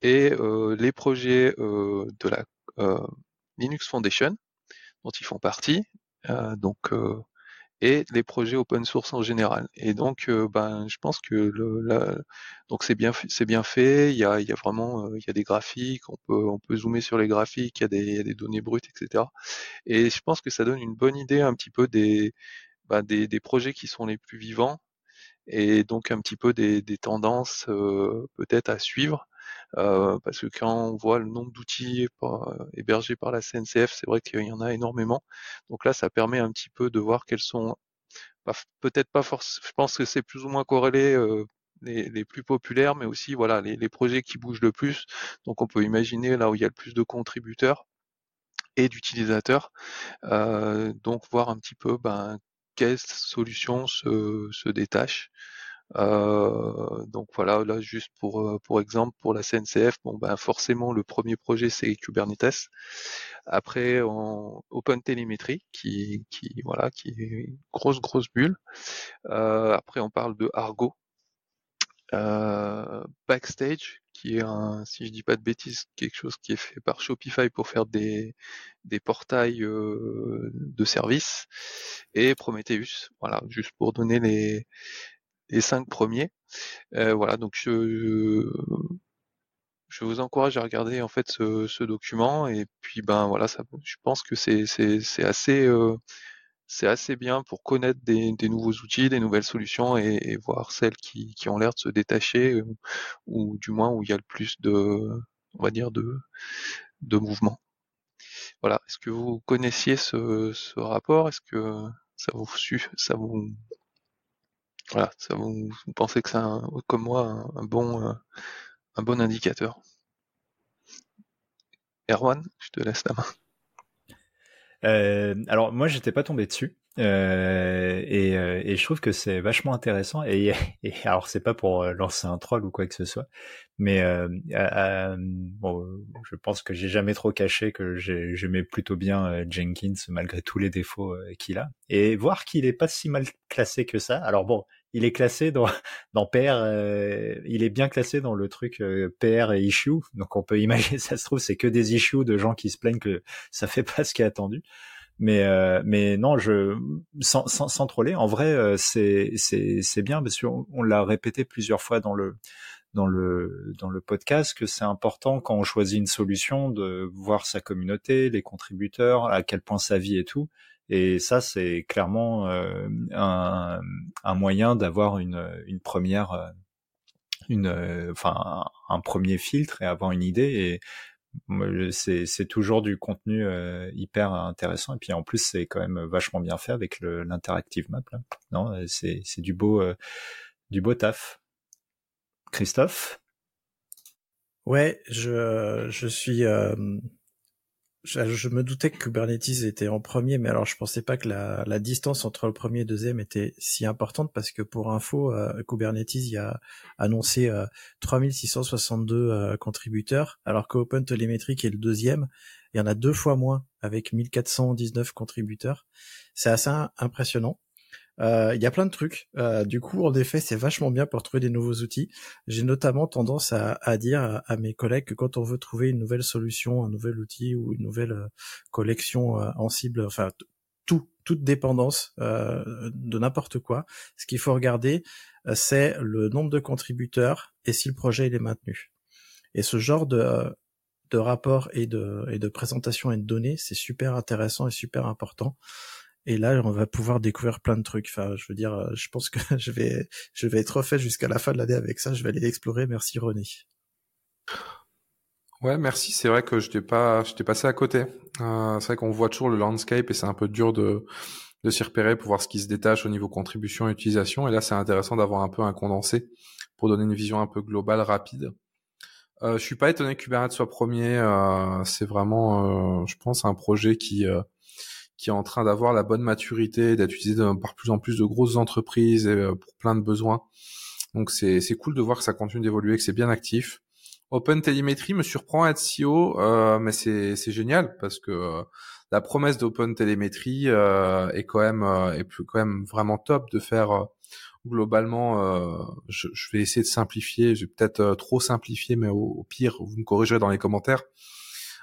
et les projets de la Linux Foundation dont ils font partie. donc et les projets open source en général. Et donc, euh, ben, je pense que le, donc c'est bien, c'est bien fait. Il y a, il y a vraiment, euh, il y a des graphiques. On peut, on peut zoomer sur les graphiques. Il y a des, il y a des données brutes, etc. Et je pense que ça donne une bonne idée un petit peu des, ben, des, des, projets qui sont les plus vivants et donc un petit peu des, des tendances euh, peut-être à suivre. Euh, parce que quand on voit le nombre d'outils hébergés par la CNCF, c'est vrai qu'il y en a énormément. Donc là, ça permet un petit peu de voir quels sont, peut-être pas forcément, je pense que c'est plus ou moins corrélé euh, les, plus populaires, mais aussi voilà les, projets qui bougent le plus. Donc on peut imaginer là où il y a le plus de contributeurs et d'utilisateurs. Euh, donc voir un petit peu ben, quelles solutions se, se détachent euh, donc voilà, là juste pour euh, pour exemple pour la CNCF, bon ben forcément le premier projet c'est Kubernetes. Après en Open Telemetry qui qui voilà qui est une grosse grosse bulle. Euh, après on parle de Argo. Euh, Backstage qui est un si je dis pas de bêtises quelque chose qui est fait par Shopify pour faire des des portails euh, de services et Prometheus voilà juste pour donner les les cinq premiers. Euh, voilà, donc je, je vous encourage à regarder en fait ce, document et puis ben voilà, ça, je pense que c'est assez euh, c'est assez bien pour connaître des, nouveaux outils, des nouvelles solutions et, voir celles qui, qui ont l'air de se détacher ou, du moins où il y a le plus de on va dire de de mouvement. Voilà. Est-ce que vous connaissiez ce, ce rapport? Est-ce que ça vous ça vous voilà, ça vous, pensez que c'est comme moi un, bon euh, un bon indicateur. Erwan, je te laisse la main. Euh, alors moi j'étais pas tombé dessus euh, et, et, je trouve que c'est vachement intéressant et, et alors c'est pas pour lancer un troll ou quoi que ce soit mais bon, je pense que j'ai jamais trop caché que j'aimais plutôt bien Jenkins malgré tous les défauts qu'il a et voir qu'il est pas si mal classé que ça alors bon il est classé dans, dans PR, euh, il est bien classé dans le truc euh, PR et issue. Donc on peut imaginer, ça se trouve, c'est que des issues de gens qui se plaignent que ça fait pas ce qui est attendu. Mais euh, mais non, je sans, sans, sans troller, en vrai, c'est c'est c'est bien parce qu'on on, l'a répété plusieurs fois dans le dans le dans le podcast que c'est important quand on choisit une solution de voir sa communauté, les contributeurs, à quel point ça vit et tout. Et ça, c'est clairement euh, un, un, moyen d'avoir une, une première, euh, une, euh, enfin, un, premier filtre et avoir une idée. Et c'est toujours du contenu hyper intéressant. Et puis en plus, c'est quand même vachement bien fait avec l'interactive map. Là. Non, c'est du beau, du beau taf. Christophe? Ouais, je, je suis je, me doutais que Kubernetes était en premier, mais alors je pensais pas que la, la distance entre le premier et le deuxième était si importante parce que pour info, euh, Kubernetes y a annoncé euh, 3662 euh, contributeurs, alors qu'OpenTelemetry qui est le deuxième, il y en a deux fois moins avec 1419 contributeurs. C'est assez impressionnant. Euh, il y a plein de trucs. Euh, du coup, en effet, c'est vachement bien pour trouver des nouveaux outils. J'ai notamment tendance à, à dire à, mes collègues que quand on veut trouver une nouvelle solution, un nouvel outil ou une nouvelle euh, collection en cible, enfin tout, toute dépendance de n'importe quoi, ce qu'il faut regarder, c'est le nombre de contributeurs et si le projet il est maintenu. Et ce genre de de rapport et de, et de présentation et de données, c'est super intéressant et super important. Et là, on va pouvoir découvrir plein de trucs. Enfin, je veux dire, euh, je pense que je vais, je vais être refait jusqu'à la fin de l'année avec ça. Je vais aller explorer. Merci René. Ouais, merci. C'est vrai que je t'ai pas, je t'ai passé à côté. Euh, c'est vrai qu'on voit toujours le landscape et c'est un peu dur de, de s'y repérer pour voir ce qui se détache au niveau contribution et utilisation. Et là, c'est intéressant d'avoir un peu un condensé pour donner une vision un peu globale, rapide. Euh, je suis pas étonné que Kubernetes soit premier. Euh, c'est vraiment, je pense, un projet qui qui est en train d'avoir la bonne maturité, d'être utilisé par plus en plus de grosses entreprises et euh, pour plein de besoins. Donc c'est cool de voir que ça continue d'évoluer, que c'est bien actif. Open Telemetry me surprend à être si haut, euh, mais c'est c'est génial parce que euh, la promesse d'Open Telemetry euh, est quand même est plus quand même vraiment top de faire globalement. Je, je, vais essayer de simplifier, j'ai peut-être trop simplifié, mais au, au, pire vous me corrigerez dans les commentaires.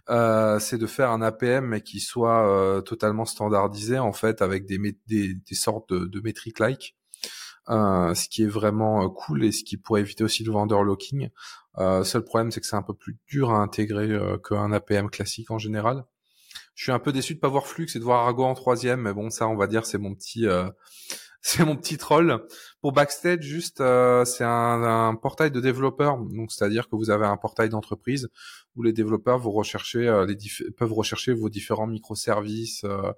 Euh, c'est de faire un APM mais qui soit euh, totalement standardisé en fait avec des, des, des sortes de, de métriques like. Euh, ce qui est vraiment euh, cool et ce qui pourrait éviter aussi le vendor locking. Euh, seul problème, c'est que c'est un peu plus dur à intégrer qu'un APM classique en général. Je suis un peu déçu de pas voir Flux et de voir Argo en troisième, mais bon, ça, on va dire, c'est mon petit, c'est mon petit troll. Pour Backstage, juste, euh, c'est un, un, portail de développeurs. Donc, c'est-à-dire que vous avez un portail d'entreprise où les développeurs euh, les peuvent rechercher vos différents microservices, euh,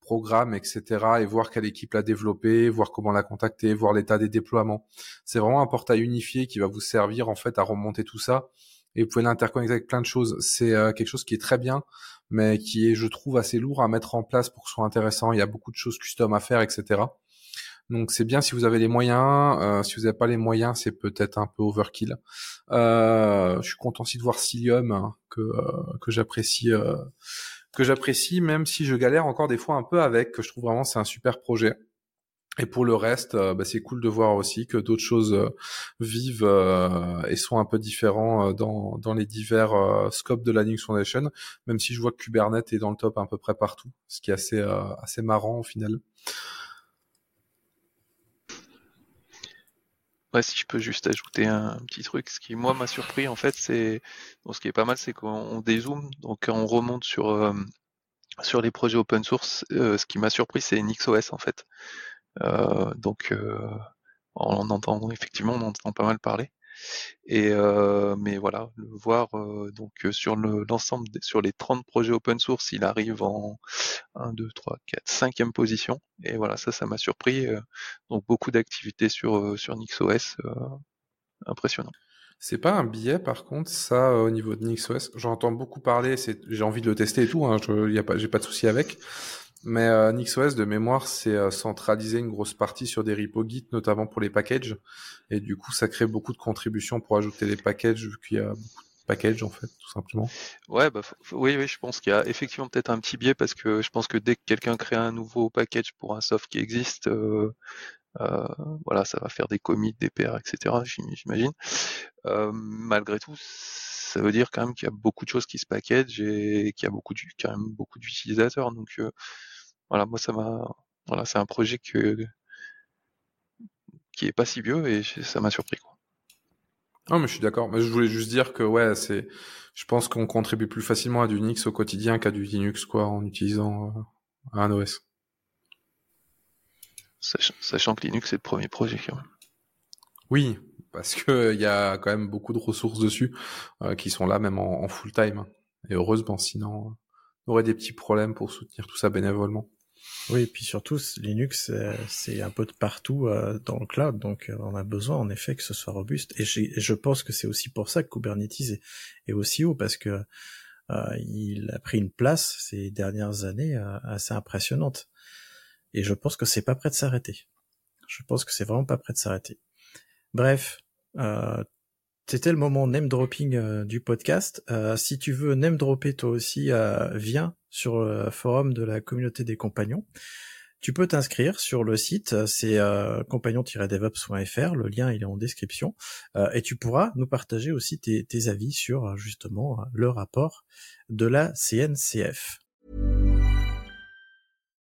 programmes, etc. et voir quelle équipe l'a développé, voir comment la contacter, voir l'état des déploiements. C'est vraiment un portail unifié qui va vous servir en fait à remonter tout ça et vous pouvez l'interconnecter avec plein de choses. C'est quelque chose qui est très bien, mais qui est, je trouve, assez lourd à mettre en place pour que ce soit intéressant. Il y a beaucoup de choses custom à faire, etc. Donc c'est bien si vous avez les moyens. Euh, si vous n'avez pas les moyens, c'est peut-être un peu overkill. Euh, je suis content aussi de voir Cilium hein, que euh, que j'apprécie euh, que j'apprécie, même si je galère encore des fois un peu avec. Que je trouve vraiment c'est un super projet. Et pour le reste, euh, bah, c'est cool de voir aussi que d'autres choses vivent et sont un peu différents dans, dans les divers scopes de la Linux Foundation, même si je vois que Kubernetes est dans le top à peu près partout, ce qui est assez, assez marrant au final. Ouais, si je peux juste ajouter un, petit truc, ce qui moi m'a surpris en fait, c'est ce qui est pas mal, c'est qu'on dézoome, donc on remonte sur euh, sur les projets open source. Euh, ce qui m'a surpris, c'est NixOS en fait. Euh, donc on entend effectivement, on entend pas mal parler. Et euh, mais voilà, le voir euh, donc euh, sur l'ensemble sur les 30 projets open source, il arrive en 1, 2, 3, 4, 5e position. Et voilà, ça, ça m'a surpris. donc beaucoup d'activités sur sur NixOS, impressionnant. C'est pas un billet, par contre, ça, au niveau de NixOS. J'entends beaucoup parler, j'ai envie de le tester et tout, hein, j'ai pas, de souci avec. Mais euh, NixOS de mémoire, c'est euh, centraliser une grosse partie sur des repos Git, notamment pour les packages. Et du coup, ça crée beaucoup de contributions pour ajouter les packages, vu qu'il y a beaucoup de packages, en fait, tout simplement. Ouais, bah, oui, oui, je pense qu'il y a effectivement peut-être un petit biais, parce que je pense que dès que quelqu'un crée un nouveau package pour un soft qui existe, euh, voilà, ça va faire des commits, des PR, etc., j'imagine. Malgré tout, ça veut dire quand même qu'il y a beaucoup de choses qui se packagent et qu'il y a beaucoup quand même beaucoup d'utilisateurs. Donc, voilà, moi ça m'a, voilà, c'est un projet que qui est pas si vieux et ça m'a surpris quoi. Non, mais je suis d'accord. Mais je voulais juste dire que ouais, c'est, je pense qu'on contribue plus facilement à du Unix au quotidien qu'à du Linux quoi, en utilisant euh, un OS. Sachant, que Linux c'est le premier projet quand même. Oui, parce que il y a quand même beaucoup de ressources dessus euh, qui sont là même en, en full time. Et heureusement, sinon, on aurait des petits problèmes pour soutenir tout ça bénévolement. Oui, et puis surtout, Linux, c'est un peu de partout euh, dans le cloud, donc euh, on a besoin en effet que ce soit robuste. Et, je pense que c'est aussi pour ça que Kubernetes est, aussi haut, parce que il a pris une place ces dernières années assez impressionnante. Et je pense que c'est pas prêt de s'arrêter. Je pense que c'est vraiment pas prêt de s'arrêter. Bref, c'était le moment name dropping du podcast. si tu veux name dropper toi aussi, viens sur le forum de la communauté des compagnons. Tu peux t'inscrire sur le site, c'est euh, compagnon-devops.fr, le lien est en description, euh, et tu pourras nous partager aussi tes, tes avis sur euh, justement euh, le rapport de la CNCF.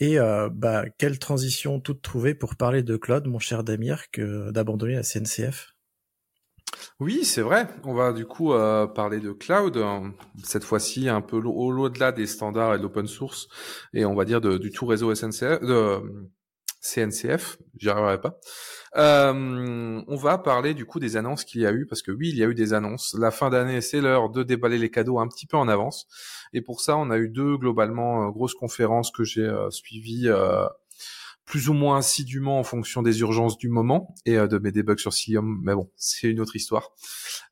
Et euh, bah, quelle transition toute trouvée pour parler de Claude, mon cher Damir, que d'abandonner la CNCF Oui, c'est vrai. On va du coup euh, parler de cloud, hein. cette fois-ci un peu au-delà des standards et de l'open source, et on va dire du tout réseau SNCF, CNCF, j'y arriverai pas. Euh, on va parler du coup des annonces qu'il y a eu, parce que oui, il y a eu des annonces. La fin d'année, c'est l'heure de déballer les cadeaux un petit peu en avance, et pour ça, on a eu deux globalement euh, grosses conférences que j'ai euh, suivies. Plus ou moins assidûment en fonction des urgences du moment et de mes debugs sur Cilium, mais bon, c'est une autre histoire.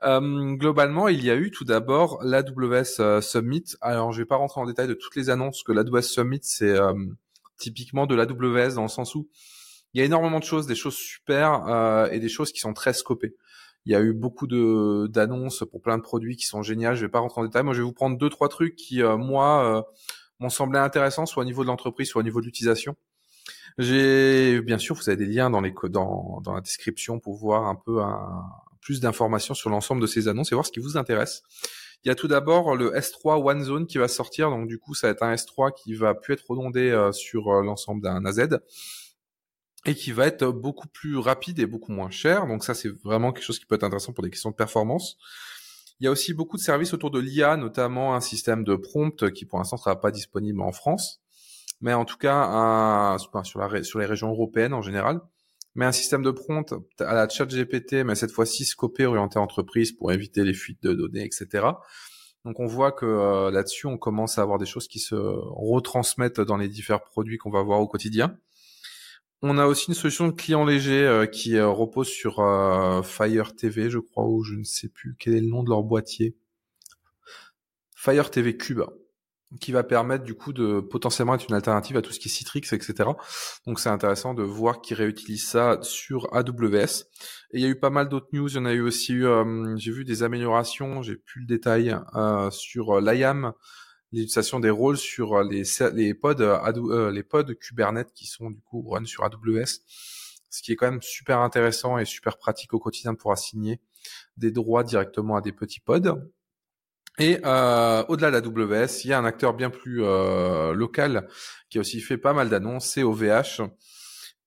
Globalement, il y a eu tout d'abord l'AWS Summit. Alors, je vais pas rentrer en détail de toutes les annonces que l'AWS Summit, c'est typiquement de l'AWS dans le sens où il y a énormément de choses, des choses super et des choses qui sont très scopées. Il y a eu beaucoup de d'annonces pour plein de produits qui sont géniales. Je vais pas rentrer en détail. Moi, je vais vous prendre deux trois trucs qui, moi, m'ont semblé intéressants, soit au niveau de l'entreprise, soit au niveau de l'utilisation. J'ai bien sûr, vous avez des liens dans les dans, dans la description pour voir un peu un, plus d'informations sur l'ensemble de ces annonces et voir ce qui vous intéresse. Il y a tout d'abord le S3 One Zone qui va sortir, donc du coup ça va être un S3 qui va plus être redondé euh, sur euh, l'ensemble d'un AZ et qui va être beaucoup plus rapide et beaucoup moins cher. Donc ça c'est vraiment quelque chose qui peut être intéressant pour des questions de performance. Il y a aussi beaucoup de services autour de l'IA, notamment un système de prompt qui pour l'instant sera pas disponible en France mais en tout cas sur les régions européennes en général, mais un système de prompt à la chat GPT, mais cette fois-ci scopé, orienté entreprise pour éviter les fuites de données, etc. Donc on voit que euh, là-dessus, on commence à avoir des choses qui se retransmettent dans les différents produits qu'on va voir au quotidien. On a aussi une solution de client léger euh, qui euh, repose sur Fire TV, je crois, ou je ne sais plus quel est le nom de leur boîtier. Fire TV Cube qui va permettre du coup de potentiellement être une alternative à tout ce qui est Citrix, etc. Donc c'est intéressant de voir qu'ils réutilisent ça sur AWS. Et il y a eu pas mal d'autres news. Il y en a eu aussi, euh, j'ai vu des améliorations, j'ai plus le détail euh, sur euh, l'IAM, l'utilisation des rôles sur les les pods les pods Kubernetes qui sont du coup run sur AWS. Ce qui est quand même super intéressant et super pratique au quotidien pour assigner des droits directement à des petits pods. Et euh, au-delà de la WS, il y a un acteur bien plus euh, local qui a aussi fait pas mal d'annonces, c'est OVH,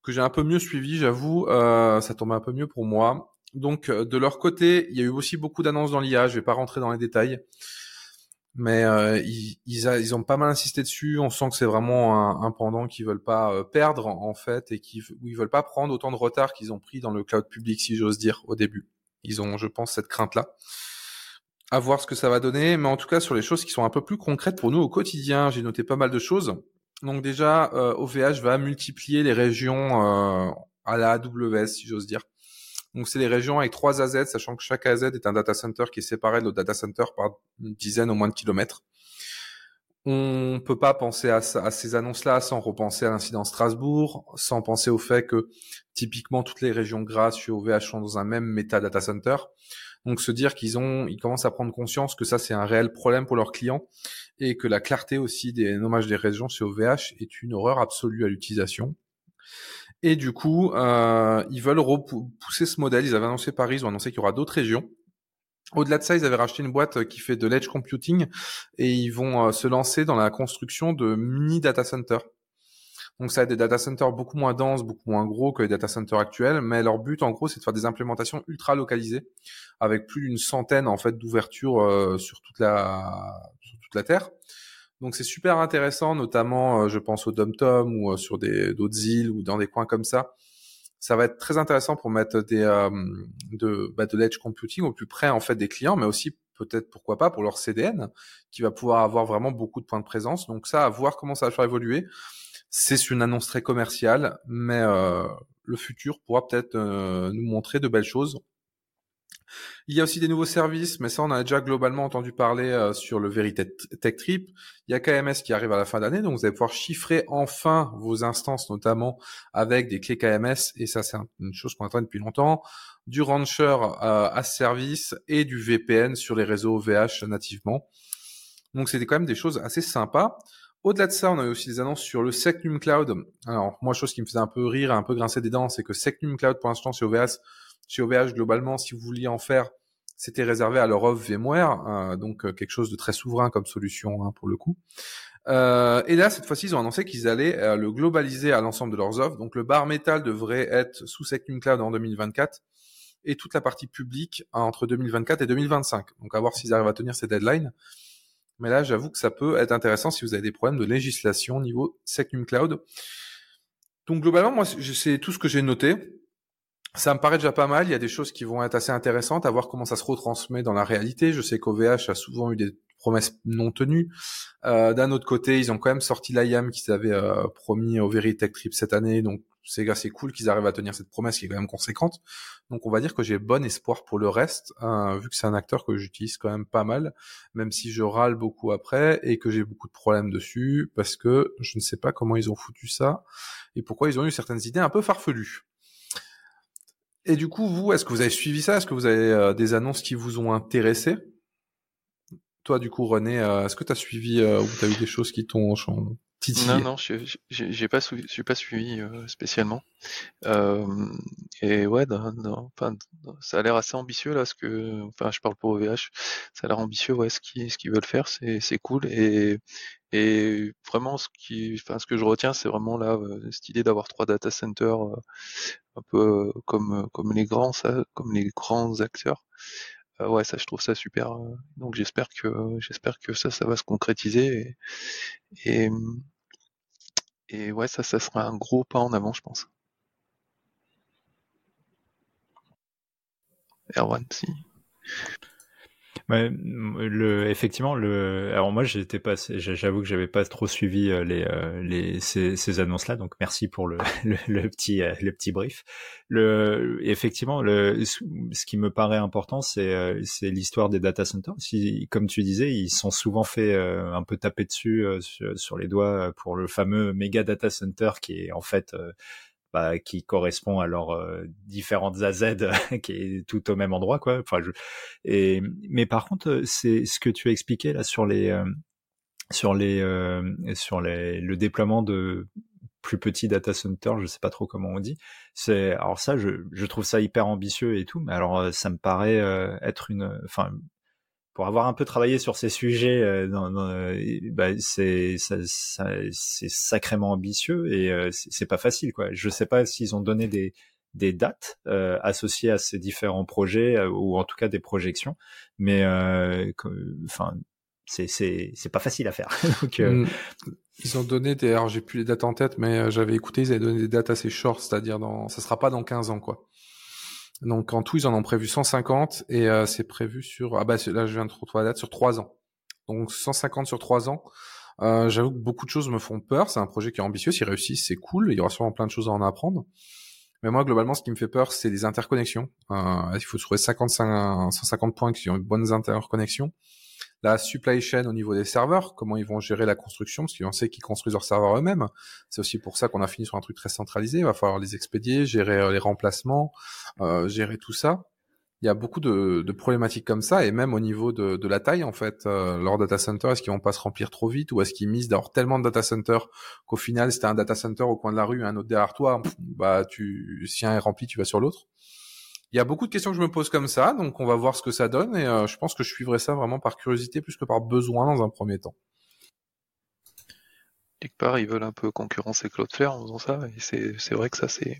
que j'ai un peu mieux suivi, j'avoue, euh, ça tombe un peu mieux pour moi. Donc de leur côté, il y a eu aussi beaucoup d'annonces dans l'IA, je vais pas rentrer dans les détails, mais ils, ils, ont pas mal insisté dessus, on sent que c'est vraiment un, pendant qu'ils veulent pas perdre en fait, et qu'ils ils veulent pas prendre autant de retard qu'ils ont pris dans le cloud public, si j'ose dire, au début. Ils ont, je pense, cette crainte-là à voir ce que ça va donner, mais en tout cas sur les choses qui sont un peu plus concrètes pour nous au quotidien, j'ai noté pas mal de choses. Donc déjà, euh, OVH va multiplier les régions euh, à la AWS, si j'ose dire. Donc c'est les régions avec trois AZ, sachant que chaque AZ est un data center qui est séparé de l'autre data center par une dizaine au moins de kilomètres. on peut pas penser à, à ces annonces-là sans repenser à l'incident Strasbourg, sans penser au fait que typiquement toutes les régions grasses chez OVH sont dans un même méta data center. Donc se dire qu'ils ont, ils commencent à prendre conscience que ça c'est un réel problème pour leurs clients et que la clarté aussi des nommages des régions chez OVH est une horreur absolue à l'utilisation. Et du coup, euh, ils veulent repousser ce modèle. Ils avaient annoncé Paris, ils ont annoncé qu'il y aura d'autres régions. Au-delà de ça, ils avaient racheté une boîte qui fait de l'edge computing et ils vont euh, se lancer dans la construction de mini data centers. Donc ça a des data centers beaucoup moins denses, beaucoup moins gros que les data centers actuels, mais leur but en gros c'est de faire des implémentations ultra localisées avec plus d'une centaine en fait d'ouvertures euh, sur toute la sur toute la terre. Donc c'est super intéressant, notamment euh, je pense au DomTom ou euh, sur des d'autres îles ou dans des coins comme ça. Ça va être très intéressant pour mettre des de bah, de l'edge computing au plus près en fait des clients, mais aussi peut-être pourquoi pas pour leur CDN qui va pouvoir avoir vraiment beaucoup de points de présence. Donc ça, à voir comment ça va faire évoluer. C'est une annonce très commerciale, mais euh, le futur pourra peut-être euh, nous montrer de belles choses. Il y a aussi des nouveaux services, mais ça on a déjà globalement entendu parler euh, sur le Veritech Tech Trip. Il y a KMS qui arrive à la fin d'année, donc vous allez pouvoir chiffrer enfin vos instances, notamment avec des clés KMS, et ça c'est une chose qu'on attend depuis longtemps. Du Rancher à service et du VPN sur les réseaux VH nativement. Donc c'était quand même des choses assez sympas. Au-delà de ça, on a eu aussi des annonces sur le Secnum Cloud. Alors, moi, chose qui me faisait un peu rire, un peu grincer des dents, c'est que Secnum Cloud, pour l'instant, chez OVH, OVH, globalement, si vous vouliez en faire, c'était réservé à leur of VMware, euh, donc euh, quelque chose de très souverain comme solution hein, pour le coup. Euh, et là, cette fois-ci, ils ont annoncé qu'ils allaient le globaliser à l'ensemble de leurs offres. Donc, le bar métal devrait être sous Secnum Cloud en 2024 et toute la partie publique entre 2024 et 2025. Donc, à voir s'ils arrivent à tenir ces deadlines. Mais là, j'avoue que ça peut être intéressant si vous avez des problèmes de législation au niveau Secnum Cloud. Donc globalement, moi, c'est tout ce que j'ai noté. Ça me paraît déjà pas mal. Il y a des choses qui vont être assez intéressantes à voir comment ça se retransmet dans la réalité. Je sais qu'OVH a souvent eu des promesses non tenues. Euh, D'un autre côté, ils ont quand même sorti l'IAM qu'ils avaient euh, promis au Veritech Trip cette année. Donc c'est assez cool qu'ils arrivent à tenir cette promesse qui est quand même conséquente. Donc on va dire que j'ai bon espoir pour le reste, hein, vu que c'est un acteur que j'utilise quand même pas mal, même si je râle beaucoup après et que j'ai beaucoup de problèmes dessus, parce que je ne sais pas comment ils ont foutu ça et pourquoi ils ont eu certaines idées un peu farfelues. Et du coup, vous, est-ce que vous avez suivi ça? Est-ce que vous avez euh, des annonces qui vous ont intéressé? Toi, du coup, René, euh, est-ce que tu as suivi euh, ou tu as eu des choses qui t'ont non, non, j'ai pas, suis pas suivi euh, spécialement. Euh, et ouais, ça a l'air assez ambitieux là, ce que, enfin, je parle pour OVH, ça a l'air ambitieux, ouais, ce qu'ils, ce qu'ils veulent faire, c'est, cool. Et, et vraiment, ce qui, enfin, ce que je retiens, c'est vraiment là, euh, cette idée d'avoir trois data centers, un peu comme, comme les grands, ça, comme les grands acteurs. Ouais, ça, je trouve ça super. donc j'espère que, j'espère que ça, ça va se concrétiser. Et, et, ouais, ça, ça sera un gros pas en avant, je pense. Erwan, si. Ouais, le, effectivement, le, alors moi j'étais pas, j'avoue que j'avais pas trop suivi euh, les, euh, les ces, ces annonces-là, donc merci pour le, le, petit euh, le petit brief. Le, effectivement, le, ce qui me paraît important, c'est c'est l'histoire des data centers. Si, comme tu disais, ils sont souvent fait un peu taper dessus sur, sur, les doigts pour le fameux méga data center qui est en fait bah, qui correspond à leurs euh, différentes AZ qui est tout au même endroit quoi. Enfin je... et mais par contre euh, c'est ce que tu as expliqué là sur les euh, sur les sur les le déploiement de plus petits data centers je sais pas trop comment on dit. C'est alors ça je, je trouve ça hyper ambitieux et tout mais alors ça me paraît être une enfin pour avoir un peu travaillé sur ces sujets, euh, dans, dans, bah, c'est c'est sacrément ambitieux et euh, c'est pas facile quoi. Je sais pas s'ils ont donné des des dates euh, associées à ces différents projets euh, ou en tout cas des projections, mais enfin c'est c'est c'est pas facile à faire. Donc mm. ils ont donné des alors j'ai plus les dates en tête mais j'avais écouté ils avaient donné des dates assez short, c'est-à-dire dans ça sera pas dans 15 ans quoi. Donc en tout, ils en ont prévu 150 et euh, c'est prévu sur ah bah là je viens de retrouver la date sur trois ans. Donc 150 sur trois ans. Euh, J'avoue que beaucoup de choses me font peur. C'est un projet qui est ambitieux. S'ils réussissent, c'est cool. Il y aura sûrement plein de choses à en apprendre. Mais moi, globalement, ce qui me fait peur, c'est les interconnexions. Euh, il faut trouver 55, 150 points qui ont une bonnes interconnexions. La supply chain au niveau des serveurs, comment ils vont gérer la construction, parce qu'on sait qu'ils construisent leurs serveurs eux-mêmes. C'est aussi pour ça qu'on a fini sur un truc très centralisé. Il va falloir les expédier, gérer euh, les remplacements, euh, gérer tout ça. Il y a beaucoup de, de, problématiques comme ça, et même au niveau de, de la taille, en fait, euh, leur data center, est-ce qu'ils vont pas se remplir trop vite, ou est-ce qu'ils misent d'avoir tellement de data centers qu'au final, si t'as un data center au coin de la rue, un autre derrière toi, bah tu, si un est rempli, tu vas sur l'autre. Il y a beaucoup de questions que je me pose comme ça, donc on va voir ce que ça donne et euh, je pense que je suivrai ça vraiment par curiosité plus que par besoin dans un premier temps. Quelque part, ils veulent un peu concurrencer Cloudflare en faisant ça, et c'est vrai que ça c'est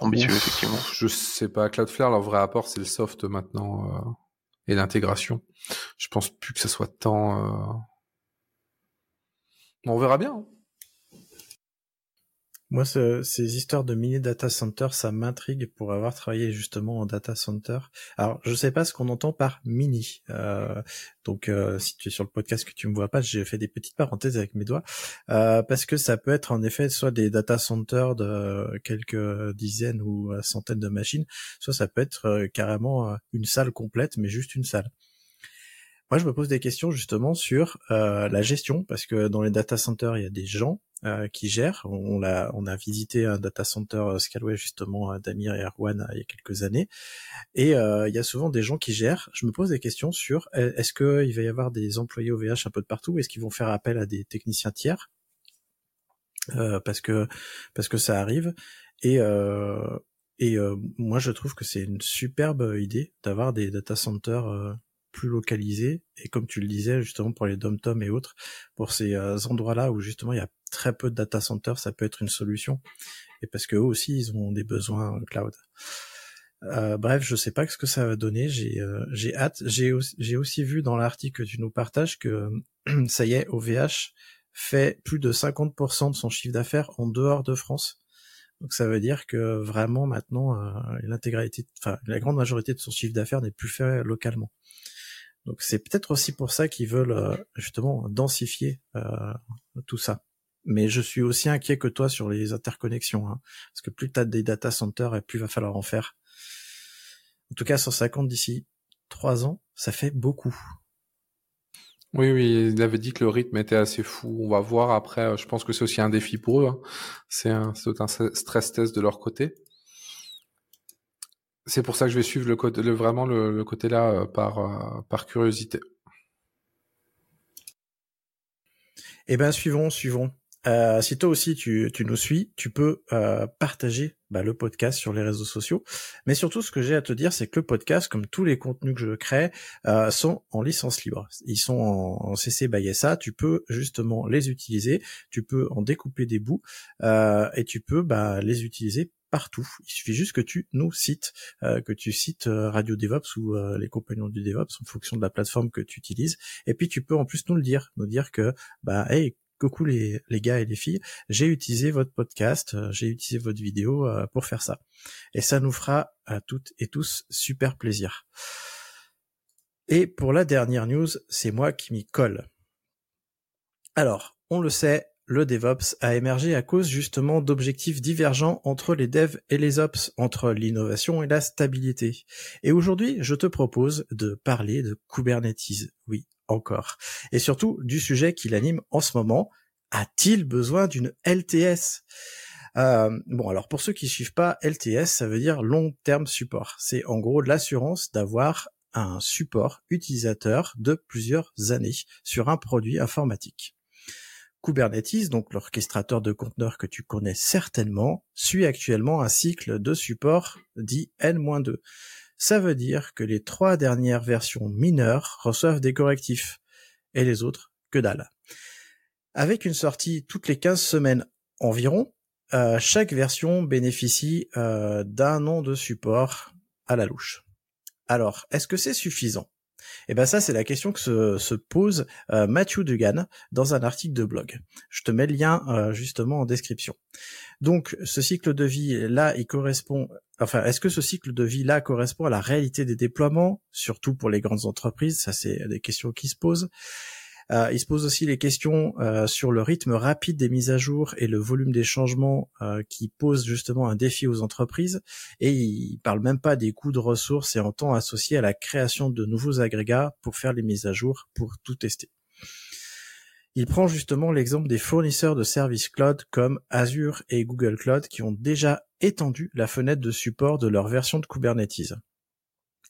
ambitieux effectivement. Je sais pas, Cloudflare, leur vrai apport c'est le soft maintenant euh, et l'intégration. Je pense plus que ça soit tant. Euh... On verra bien. Hein. Moi, ce, ces histoires de mini data center, ça m'intrigue pour avoir travaillé justement en data center. Alors, je sais pas ce qu'on entend par mini. Euh, donc, euh, si tu es sur le podcast que tu me vois pas, j'ai fait des petites parenthèses avec mes doigts euh, parce que ça peut être en effet soit des data centers de quelques dizaines ou centaines de machines, soit ça peut être carrément une salle complète, mais juste une salle. Moi, je me pose des questions justement sur euh, la gestion, parce que dans les data centers, il y a des gens euh, qui gèrent. On, a, on a visité un data center euh, Scalway justement d'Amir et Erwan il y a quelques années, et il y a souvent des gens qui gèrent. Je me pose des questions sur est-ce qu'il va y avoir des employés OVH un peu de partout, est-ce qu'ils vont faire appel à des techniciens tiers? Parce que parce que ça arrive et et moi je trouve que c'est une superbe idée d'avoir des data centers plus localisé et comme tu le disais justement pour les dom-tom et autres pour ces euh, endroits-là où justement il y a très peu de data centers ça peut être une solution et parce que eux aussi ils ont des besoins cloud. Euh, bref je sais pas ce que ça va donner j'ai euh, j'ai hâte. J'ai j'ai aussi vu dans l'article que tu nous partages que ça y est OVH fait plus de 50% de son chiffre d'affaires en dehors de France. Donc ça veut dire que vraiment maintenant l'intégralité, enfin la grande majorité de son chiffre d'affaires n'est plus fait localement. Donc c'est peut-être aussi pour ça qu'ils veulent euh, justement densifier euh, tout ça. Mais je suis aussi inquiet que toi sur les interconnexions, hein, parce que plus tu as des data centers et plus va falloir en faire. En tout cas, 150 d'ici 3 ans, ça fait beaucoup. Oui, oui, il avait dit que le rythme était assez fou. On va voir après. Je pense que c'est aussi un défi pour eux. Hein. C'est un stress test de leur côté. C'est pour ça que je vais suivre le côté, le, vraiment le, côté là euh, par, euh, par curiosité. Eh ben suivons, suivons. Euh, si toi aussi tu, nous suis, tu peux euh, partager bah, le podcast sur les réseaux sociaux. Mais surtout, ce que j'ai à te dire, c'est que le podcast, comme tous les contenus que je crée, sont en licence libre. Ils sont en, CC by SA. Tu peux justement les utiliser. Tu peux en découper des bouts et tu peux bah, les utiliser partout. Il suffit juste que tu nous cites, que tu cites Radio DevOps ou les compagnons du DevOps en fonction de la plateforme que tu utilises. Et puis tu peux en plus nous le dire, nous dire que bah hey coucou les, les gars et les filles, j'ai utilisé votre podcast, euh, j'ai utilisé votre vidéo euh, pour faire ça. Et ça nous fera à toutes et tous super plaisir. Et pour la dernière news, c'est moi qui m'y colle. Alors, on le sait, le DevOps a émergé à cause justement d'objectifs divergents entre les devs et les ops, entre l'innovation et la stabilité. Et aujourd'hui, je te propose de parler de Kubernetes. Oui, encore. Et surtout du sujet qui l'anime en ce moment. A-t-il besoin d'une LTS euh, bon, alors pour ceux qui suivent pas, LTS, ça veut dire long terme support. C'est en gros l'assurance d'avoir un support utilisateur de plusieurs années sur un produit informatique. Kubernetes, donc l'orchestrateur de conteneurs que tu connais certainement, suit actuellement un cycle de support dit N-2 ça veut dire que les trois dernières versions mineures reçoivent des correctifs, et les autres, que dalle. Avec une sortie toutes les 15 semaines environ, euh, chaque version bénéficie euh, d'un an de support à la louche. Alors, est-ce que c'est suffisant? Eh ben ça, c'est la question que se, pose euh, Matthew Dugan dans un article de blog. Je te mets le lien justement en description. Donc, ce cycle de vie là, il correspond enfin, est-ce que ce cycle de vie-là correspond à la réalité des déploiements, surtout pour les grandes entreprises? Ça, c'est des questions qui se posent. Euh, il se pose aussi les questions euh, sur le rythme rapide des mises à jour et le volume des changements euh, qui posent justement un défi aux entreprises. Et il parle même pas des coûts de ressources et en temps associés à la création de nouveaux agrégats pour faire les mises à jour, pour tout tester. Il prend justement l'exemple des fournisseurs de services cloud comme Azure et Google Cloud qui ont déjà étendu la fenêtre de support de leur version de Kubernetes.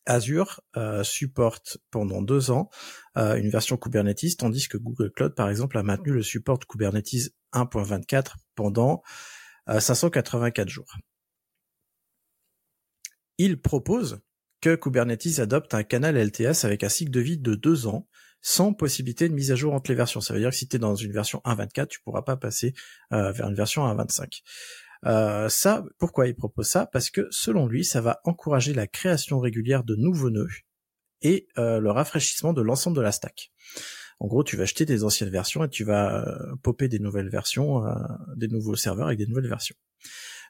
Azure euh, supporte pendant deux ans euh, une version Kubernetes, tandis que Google Cloud, par exemple, a maintenu le support Kubernetes 1.24 pendant 584 euh, jours. Il propose que Kubernetes adopte un canal LTS avec un cycle de vie de deux ans sans possibilité de mise à jour entre les versions. Ça veut dire que si tu es dans une version 1.24, tu pourras pas passer euh, vers une version 1.25. Euh, ça, pourquoi il propose ça? Parce que selon lui, ça va encourager la création régulière de nouveaux nœuds et euh, le rafraîchissement de l'ensemble de la stack. En gros, tu vas acheter des anciennes versions et tu vas euh, popper des nouvelles versions, euh, des nouveaux serveurs avec des nouvelles versions.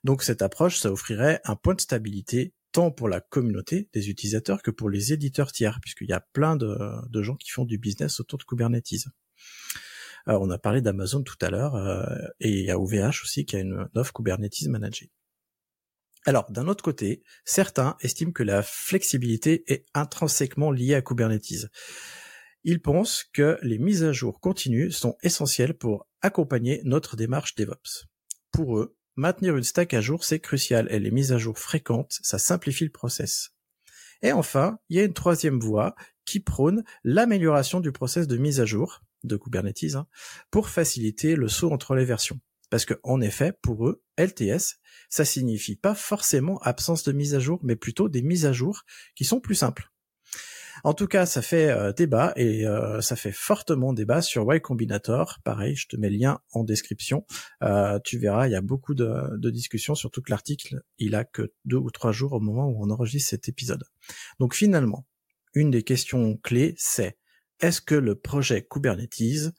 Donc cette approche, ça offrirait un point de stabilité tant pour la communauté des utilisateurs que pour les éditeurs tiers, puisqu'il y a plein de, gens qui font du business autour de Kubernetes. Euh, on a parlé d'Amazon tout à l'heure, euh, et il y a OVH aussi qui a une offre Kubernetes managée. Alors, d'un autre côté, certains estiment que la flexibilité est intrinsèquement liée à Kubernetes. Ils pensent que les mises à jour continues sont essentielles pour accompagner notre démarche DevOps. Pour eux, Maintenir une stack à jour, c'est crucial et les mises à jour fréquentes, ça simplifie le process. Et enfin, il y a une troisième voie qui prône l'amélioration du process de mise à jour de Kubernetes hein, pour faciliter le saut entre les versions. Parce que, en effet, pour eux, LTS, ça signifie pas forcément absence de mise à jour, mais plutôt des mises à jour qui sont plus simples. En tout cas, ça fait euh, débat et euh, ça fait fortement débat sur Y Combinator. Pareil, je te mets le lien en description. Euh, tu verras, il y a beaucoup de, de discussions, surtout que l'article, il a que deux ou trois jours au moment où on enregistre cet épisode. Donc finalement, une des questions clés, c'est est-ce que le projet Kubernetes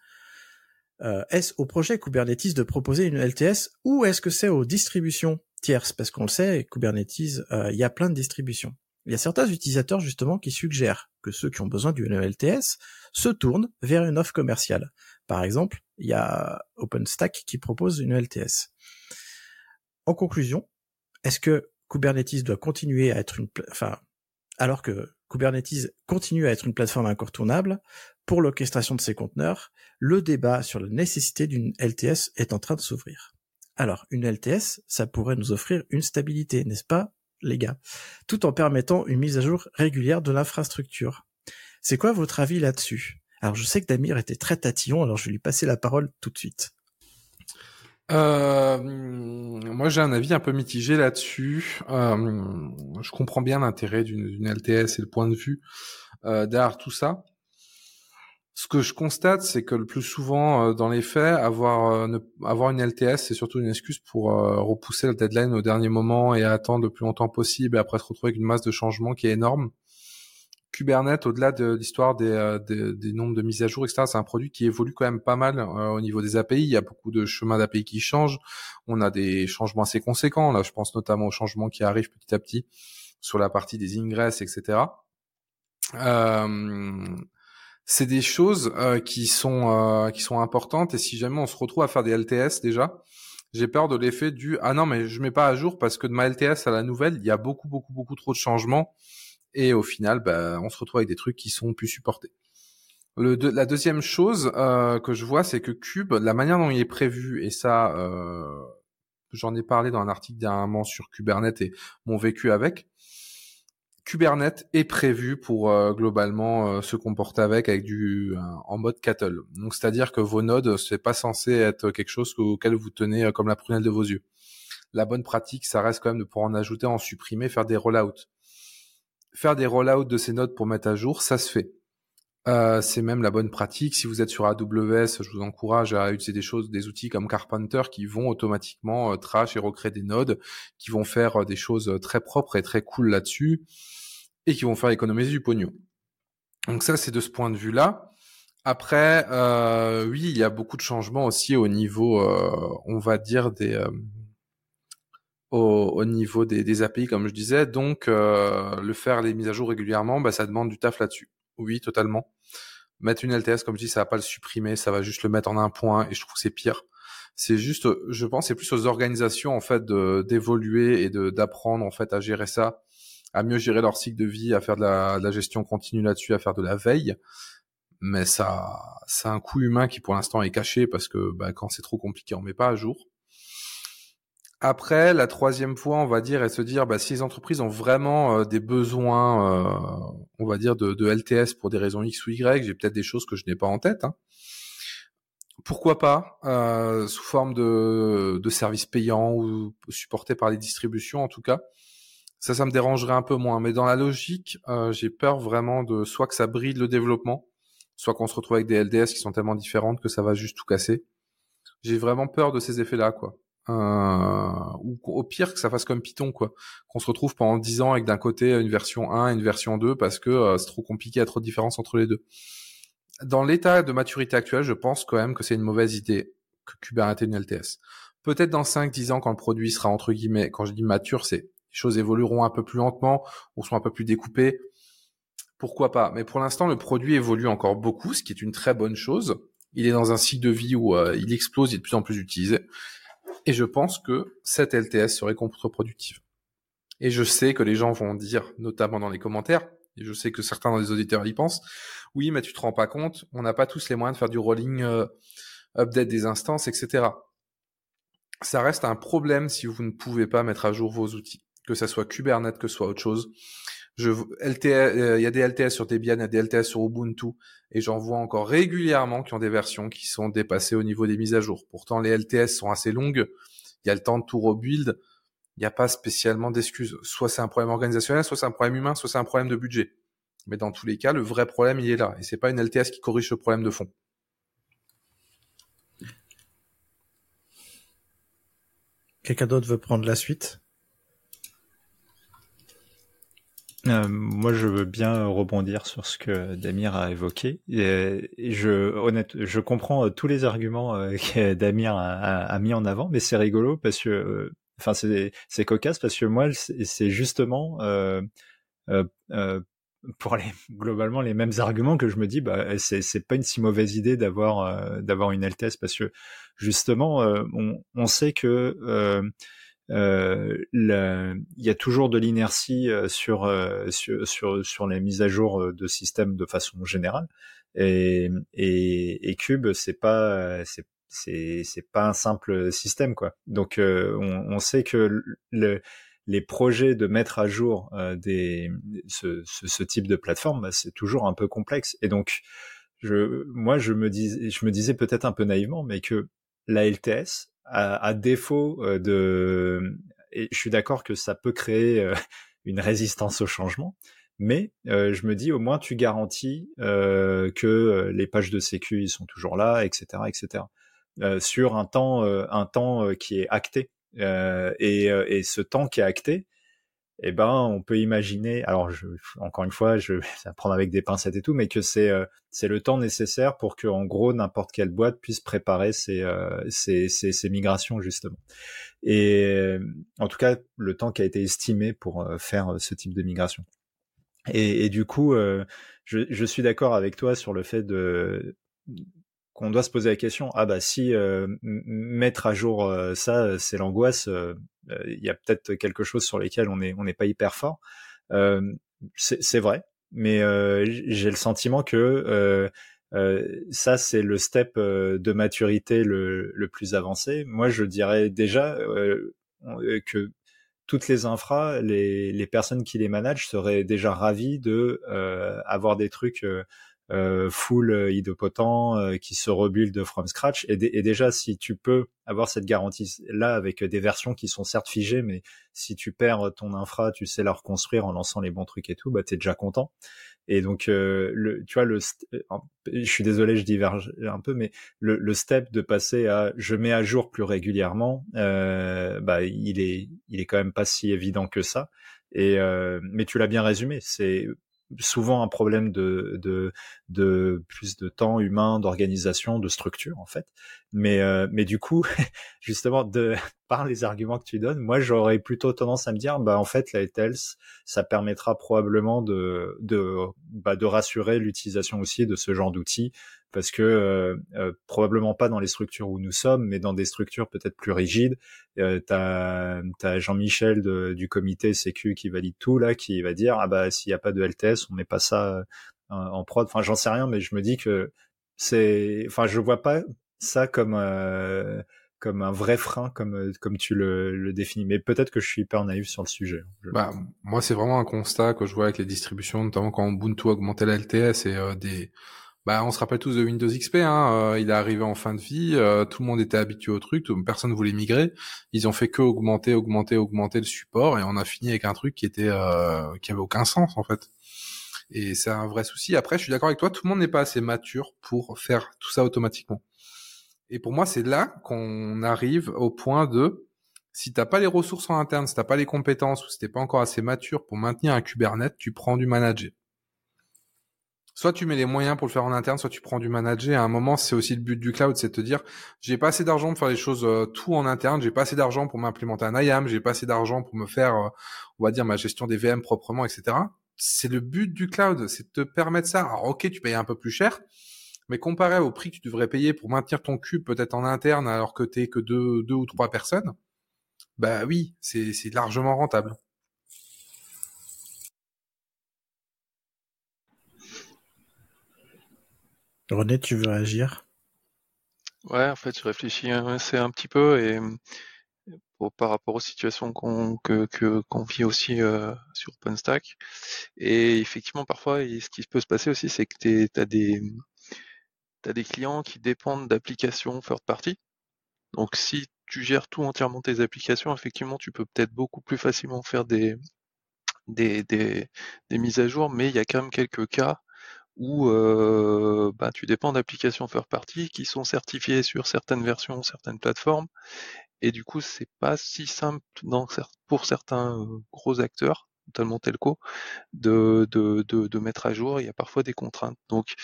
est-ce au projet Kubernetes de proposer une LTS ou est-ce que c'est aux distributions tierces? Parce qu'on le sait, Kubernetes, il y a plein de distributions. Il y a certains utilisateurs justement qui suggèrent que ceux qui ont besoin du LTS se tournent vers une offre commerciale. Par exemple, il y a OpenStack qui propose une LTS. En conclusion, est-ce que Kubernetes doit continuer à être une, enfin, alors que Kubernetes continue à être une plateforme incontournable pour l'orchestration de ses conteneurs, le débat sur la nécessité d'une LTS est en train de s'ouvrir. Alors, une LTS, ça pourrait nous offrir une stabilité, n'est-ce pas, les gars, tout en permettant une mise à jour régulière de l'infrastructure. C'est quoi votre avis là-dessus? Alors je sais que Damir était très tatillon, alors je vais lui passer la parole tout de suite. Euh, moi j'ai un avis un peu mitigé là-dessus. Euh, je comprends bien l'intérêt d'une LTS et le point de vue euh, derrière tout ça. Ce que je constate, c'est que le plus souvent, euh, dans les faits, avoir, avoir une LTS, c'est surtout une excuse pour repousser le deadline au dernier moment et attendre le plus longtemps possible et après se retrouver avec une masse de changements qui est énorme. Kubernetes, au-delà de l'histoire des, des, nombres de mises à jour, etc., c'est un produit qui évolue quand même pas mal au niveau des API. Il y a beaucoup de chemins d'API qui changent. On a des changements assez conséquents. Là, je pense notamment aux changements qui arrivent petit à petit sur la partie des ingresses, etc. Euh, c'est des choses euh, qui sont euh, qui sont importantes et si jamais on se retrouve à faire des LTS déjà, j'ai peur de l'effet du ah non mais je mets pas à jour parce que de ma LTS à la nouvelle, il y a beaucoup beaucoup beaucoup trop de changements et au final bah, on se retrouve avec des trucs qui sont plus supportés. Le la deuxième chose euh, que je vois, c'est que Cube, la manière dont il est prévu, et ça, j'en ai parlé dans un article dernièrement sur Kubernetes et mon vécu avec, Kubernetes est prévu pour euh, globalement euh, se comporter avec avec du euh, en mode cattle. Donc c'est-à-dire que vos nodes c'est pas censé être quelque chose auquel vous tenez comme la prunelle de vos yeux. La bonne pratique, ça reste quand même de pouvoir en ajouter, en supprimer, faire des rollouts. Faire des rollouts de ces nodes pour mettre à jour, ça se fait. c'est même la bonne pratique. Si vous êtes sur AWS, je vous encourage à utiliser des choses, des outils comme Carpenter qui vont automatiquement trash et recréer des nodes, qui vont faire des choses très propres et très cool là-dessus et qui vont faire économiser du pognon. Donc ça, c'est de ce point de vue-là. Après, euh, oui, il y a beaucoup de changements aussi au niveau, euh, on va dire des, euh, au, niveau des, des, API, comme je disais. Donc, le faire les mises à jour régulièrement, bah, ça demande du taf là-dessus. Oui, totalement. Mettre une LTS, comme je dis, ça va pas le supprimer, ça va juste le mettre en un point, et je trouve que c'est pire. C'est juste, je pense, c'est plus aux organisations en fait d'évoluer et d'apprendre en fait à gérer ça, à mieux gérer leur cycle de vie, à faire de la, de la gestion continue là-dessus, à faire de la veille. Mais ça, c'est un coût humain qui pour l'instant est caché parce que bah, quand c'est trop compliqué, on met pas à jour. Après, la troisième fois, on va dire, et se dire, bah, si les entreprises ont vraiment euh, des besoins, euh, on va dire, de, de, LTS pour des raisons X ou Y, j'ai peut-être des choses que je n'ai pas en tête. Hein. Pourquoi pas, euh, sous forme de, de services payants ou supportés par les distributions, en tout cas. Ça, ça me dérangerait un peu moins. Mais dans la logique, euh, j'ai peur vraiment de soit que ça bride le développement, soit qu'on se retrouve avec des LDS qui sont tellement différentes que ça va juste tout casser. J'ai vraiment peur de ces effets-là, quoi. Euh, ou au pire que ça fasse comme Python quoi, qu'on se retrouve pendant 10 ans avec d'un côté une version 1 et une version 2 parce que euh, c'est trop compliqué, il y a trop de différence entre les deux. Dans l'état de maturité actuel, je pense quand même que c'est une mauvaise idée que Kubernetes une LTS. Peut-être dans 5-10 ans quand le produit sera entre guillemets, quand je dis mature, c'est les choses évolueront un peu plus lentement ou seront un peu plus découpées. Pourquoi pas? Mais pour l'instant, le produit évolue encore beaucoup, ce qui est une très bonne chose. Il est dans un cycle de vie où euh, il explose, il est de plus en plus utilisé. Et je pense que cette LTS serait contre-productive. Et je sais que les gens vont dire, notamment dans les commentaires, et je sais que certains dans les auditeurs y pensent, oui, mais tu te rends pas compte, on n'a pas tous les moyens de faire du rolling euh, update des instances, etc. Ça reste un problème si vous ne pouvez pas mettre à jour vos outils, que ça soit Kubernetes, que ce soit autre chose. Je, euh, il y a des LTS sur Debian, il y a des LTS sur Ubuntu, et j'en vois encore régulièrement qui ont des versions qui sont dépassées au niveau des mises à jour. Pourtant, les LTS sont assez longues, il y a le temps de tout rebuild, il n'y a pas spécialement d'excuses. Soit c'est un problème organisationnel, soit c'est un problème humain, soit c'est un problème de budget. Mais dans tous les cas, le vrai problème, il est là. Et c'est pas une LTS qui corrige ce problème de fond. Quelqu'un d'autre veut prendre la suite? Euh, moi, je veux bien rebondir sur ce que Damir a évoqué. Je, honnête, je comprends euh, tous les arguments euh, que Damir a, mis en avant, mais c'est rigolo parce que, enfin, c'est, c'est cocasse parce que moi, c'est justement euh, euh, pour les globalement les mêmes arguments que je me dis, bah, c'est, pas une si mauvaise idée d'avoir d'avoir une LTS parce que justement, on, on sait que euh, il y a toujours de l'inertie euh, sur, euh, sur, sur, sur les mises à jour de systèmes de façon générale. Et, et, et Cube, c'est pas c'est c'est c'est pas un simple système quoi. Donc on, on, sait que le, les projets de mettre à jour des ce, ce, ce, type de plateforme, bah, c'est toujours un peu complexe. Et donc je moi je me dis je me disais peut-être un peu naïvement, mais que la LTS à, défaut euh, de, je suis d'accord que ça peut créer euh, une résistance au changement, mais euh, je me dis au moins tu garantis que les pages de sécu ils sont toujours là, etc., etc. sur un temps, un temps qui est acté. Et, et, ce temps qui est acté, eh ben, on peut imaginer. Alors, encore une fois, je vais prendre avec des pincettes et tout, mais que c'est euh, c'est le temps nécessaire pour que, en gros, n'importe quelle boîte puisse préparer ses, euh, ses, migrations justement. Et euh, en tout cas, le temps qui a été estimé pour faire ce type de migration. Et, du coup, je suis d'accord avec toi sur le fait de qu'on doit se poser la question ah bah si mettre à jour ça c'est l'angoisse euh, il y a peut-être quelque chose sur lesquels on n'est on n'est pas hyper fort. Euh, c'est vrai, mais euh, j'ai le sentiment que ça, c'est le step de maturité le, le, plus avancé. Moi, je dirais déjà que toutes les infras, les, les, personnes qui les managent seraient déjà ravies de avoir des trucs euh, full euh, idépotent euh, qui se rebuild from scratch. Et, et, déjà, si tu peux avoir cette garantie-là avec des versions qui sont certes figées, mais si tu perds ton infra, tu sais la reconstruire en lançant les bons trucs et tout, bah t'es déjà content. Et donc, le, tu vois, le, je suis désolé, je diverge un peu, mais le, le, step de passer à je mets à jour plus régulièrement, euh, bah il est, il est quand même pas si évident que ça. Et mais tu l'as bien résumé, c'est souvent un problème de, de, de plus de temps humain, d'organisation, de structure en fait. Mais, euh, mais du coup, justement, de, par les arguments que tu donnes, moi j'aurais plutôt tendance à me dire, bah en fait la Else, ça permettra probablement de de bah, de rassurer l'utilisation aussi de ce genre d'outils, parce que euh, euh, probablement pas dans les structures où nous sommes, mais dans des structures peut-être plus rigides. Euh, t'as as, Jean-Michel du comité Sécu qui valide tout là, qui va dire ah bah s'il y a pas de LTS, on met pas ça en, en prod. Enfin j'en sais rien, mais je me dis que c'est, enfin je vois pas ça comme euh, comme un vrai frein, comme euh, comme tu le, le définis. Mais peut-être que je suis hyper naïf sur le sujet. Bah, moi, c'est vraiment un constat que je vois avec les distributions, notamment quand Ubuntu augmentait la LTS et euh, des. Bah, on se rappelle tous de Windows XP. Hein, euh, il est arrivé en fin de vie. tout le monde était habitué au truc. Personne ne voulait migrer. Ils ont fait que augmenter, augmenter, augmenter le support, et on a fini avec un truc qui était qui avait aucun sens en fait. Et c'est un vrai souci. Après, je suis d'accord avec toi. Tout le monde n'est pas assez mature pour faire tout ça automatiquement. Et pour moi, c'est là qu'on arrive au point de si t'as pas les ressources en interne, si t'as pas les compétences ou si t'es pas encore assez mature pour maintenir un Kubernetes, tu prends du manager. Soit tu mets les moyens pour le faire en interne, soit tu prends du manager. À un moment, c'est aussi le but du cloud, c'est de te dire, j'ai pas assez d'argent pour faire les choses euh, tout en interne, j'ai pas assez d'argent pour m'implémenter un IAM, j'ai pas assez d'argent pour me faire, euh, on va dire, ma gestion des VM proprement, etc. C'est le but du cloud, c'est de te permettre ça. Alors ok, tu payes un peu plus cher, mais comparé au prix que tu devrais payer pour maintenir ton cube peut-être en interne alors que t'es que deux, deux ou trois personnes, bah oui, c'est, c'est largement rentable. René, tu veux réagir? Ouais, en fait, je réfléchis c'est un petit peu et par rapport aux situations qu'on que, vit aussi euh, sur OpenStack. Et effectivement, parfois, ce qui peut se passer aussi, c'est que tu as des tu as des clients qui dépendent d'applications third party. Donc si tu gères tout entièrement tes applications, effectivement, tu peux peut-être beaucoup plus facilement faire des, des, des, mises à jour, mais il y a quand même quelques cas où euh, bah, tu dépends d'applications third party qui sont certifiées sur certaines versions, certaines plateformes, et du coup c'est pas si simple dans, pour certains gros acteurs, notamment telco, de, de, de, de mettre à jour. Il y a parfois des contraintes. Donc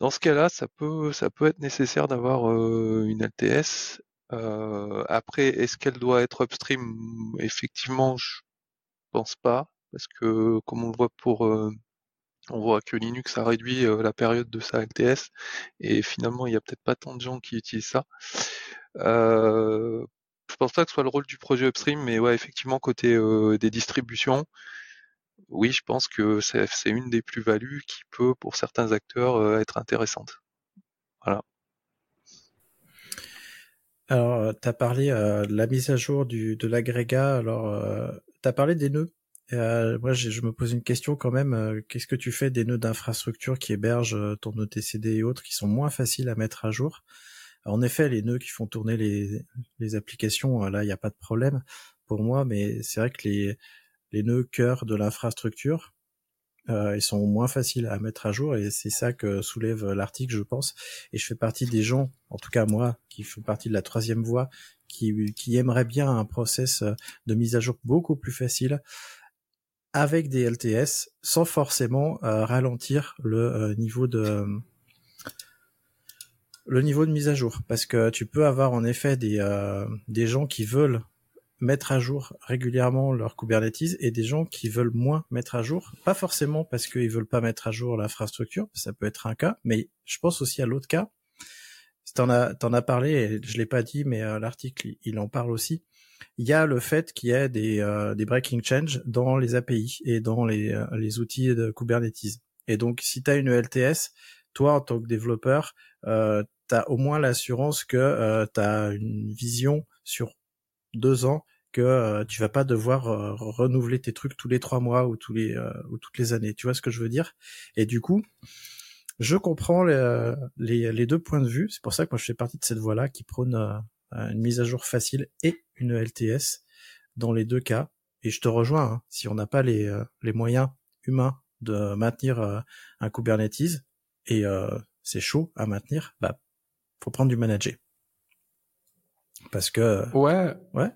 dans ce cas-là, ça peut, ça peut être nécessaire d'avoir une LTS. Euh, après, est-ce qu'elle doit être upstream? Effectivement, je pense pas, parce que comme on le voit pour, euh, on voit que Linux a réduit la période de sa LTS, et finalement, il n'y a peut-être pas tant de gens qui utilisent ça. Euh, je pense pas que ce soit le rôle du projet upstream, mais ouais, effectivement, côté des distributions, oui, je pense que c'est une des plus-values qui peut, pour certains acteurs, euh, être intéressante. Voilà. Alors, euh, tu as parlé euh, de la mise à jour de l'agrégat. Alors, euh, tu as parlé des nœuds? Moi, je me pose une question quand même. Qu'est-ce que tu fais des nœuds d'infrastructure qui hébergent ton OTCD et autres, qui sont moins faciles à mettre à jour? En effet, les nœuds qui font tourner les, les applications, là, il n'y a pas de problème pour moi, mais c'est vrai que les, les nœuds cœur de l'infrastructure. Euh, ils sont moins faciles à mettre à jour et c'est ça que soulève l'article, je pense. Et je fais partie des gens, en tout cas moi, qui font partie de la troisième voie, qui, qui aimerait bien un process de mise à jour beaucoup plus facile avec des LTS, sans forcément euh, ralentir le euh, niveau de le niveau de mise à jour, parce que tu peux avoir en effet des des gens qui veulent mettre à jour régulièrement leur Kubernetes et des gens qui veulent moins mettre à jour, pas forcément parce qu'ils veulent pas mettre à jour l'infrastructure, ça peut être un cas, mais je pense aussi à l'autre cas. T'en as, t'en as parlé, et je l'ai pas dit, mais euh, l'article il en parle aussi. Il y a le fait qu'il y ait des, euh, des breaking change dans les API et dans les, euh, les outils de Kubernetes. Et donc, si tu as une LTS, toi en tant que développeur, euh, tu as au moins l'assurance que tu as une vision sur deux ans que euh, tu vas pas devoir euh, renouveler tes trucs tous les trois mois ou tous les euh, ou toutes les années. Tu vois ce que je veux dire? Et du coup, je comprends les, les, deux points de vue. C'est pour ça que moi je fais partie de cette voie-là qui prône une mise à jour facile et une LTS dans les deux cas. Et je te rejoins. Hein. si on n'a pas les, les moyens humains de maintenir un Kubernetes et c'est chaud à maintenir, bah faut prendre du manager. Parce que. Ouais. Ouais.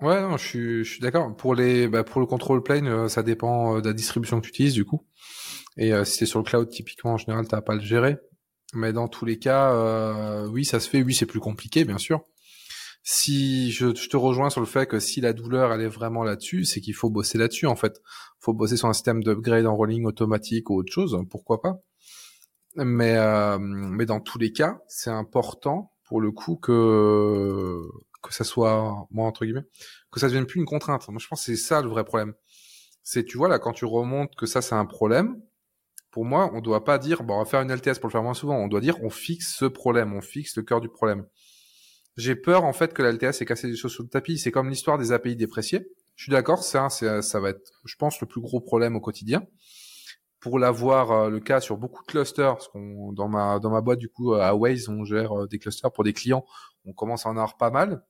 Ouais, non, je suis, je suis d'accord. Pour les, bah, pour le control plane, euh, ça dépend euh, de la distribution que tu utilises, du coup. Et euh, si c'est sur le cloud, typiquement, en général, t'as pas à le gérer. Mais dans tous les cas, oui, ça se fait. Oui, c'est plus compliqué, bien sûr. si je, je, te rejoins sur le fait que si la douleur elle est vraiment là-dessus, c'est qu'il faut bosser là-dessus en fait. Faut bosser sur un système d'upgrade en rolling automatique ou autre chose, pourquoi pas. Mais euh, mais dans tous les cas, c'est important pour le coup que que ça soit moi entre guillemets que ça devienne plus une contrainte. Moi je pense que c'est ça le vrai problème. C'est tu vois là quand tu remontes que ça c'est un problème. Pour moi, on doit pas dire bon on va faire une LTS pour le faire moins souvent. On doit dire on fixe ce problème, on fixe le cœur du problème. J'ai peur en fait que la LTS ait cassé des choses sous le tapis. C'est comme l'histoire des API dépréciés. Je suis d'accord, ça, ça va être, je pense, le plus gros problème au quotidien. Pour l'avoir euh, le cas sur beaucoup de clusters, dans ma boîte du coup à Waze, on gère euh, des clusters pour des clients. On commence à en avoir pas mal.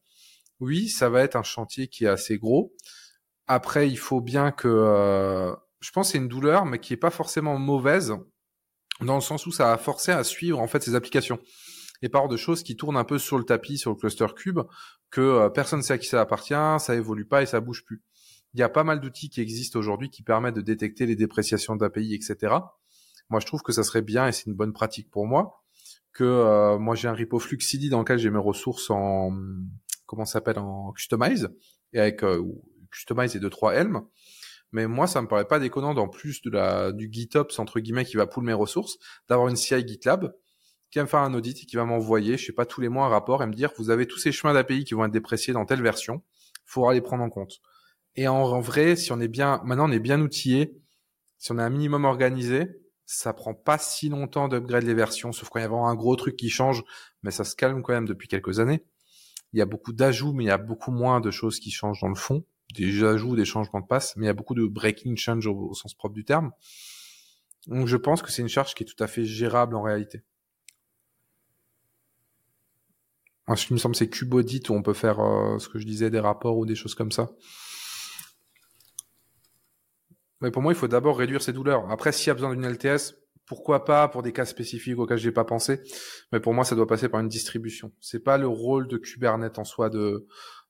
Oui, ça va être un chantier qui est assez gros. Après, il faut bien que, euh, je pense, c'est une douleur, mais qui est pas forcément mauvaise, dans le sens où ça a forcé à suivre en fait ces applications et par de choses qui tournent un peu sur le tapis, sur le cluster cube, que euh, personne ne sait à qui ça appartient, ça évolue pas et ça bouge plus. Il y a pas mal d'outils qui existent aujourd'hui qui permettent de détecter les dépréciations d'API, etc. Moi, je trouve que ça serait bien et c'est une bonne pratique pour moi que euh, moi j'ai un repo Fluxidi dans lequel j'ai mes ressources en comment s'appelle en customize et avec euh, customize et deux trois Helm. Mais moi, ça me paraît pas déconnant, en plus de la du GitOps entre guillemets qui va pool mes ressources, d'avoir une CI GitLab qui va me faire un audit et qui va m'envoyer, je sais pas, tous les mois un rapport et me dire, vous avez tous ces chemins d'API qui vont être dépréciés dans telle version, faudra les prendre en compte. Et en, vrai, si on est bien, maintenant on est bien outillé, si on est un minimum organisé, ça prend pas si longtemps d'upgrade les versions, sauf quand il y a vraiment un gros truc qui change, mais ça se calme quand même depuis quelques années. Il y a beaucoup d'ajouts, mais il y a beaucoup moins de choses qui changent dans le fond. Des ajouts, des changements de passe, mais il y a beaucoup de breaking change au sens propre du terme. Donc je pense que c'est une charge qui est tout à fait gérable en réalité. ce qui me semble, c'est Cubodit où on peut faire euh, ce que je disais, des rapports ou des choses comme ça. Mais pour moi, il faut d'abord réduire ses douleurs. Après, s'il y a besoin d'une LTS, pourquoi pas pour des cas spécifiques auxquels j'ai pas pensé. Mais pour moi, ça doit passer par une distribution. C'est pas le rôle de Kubernetes en soi de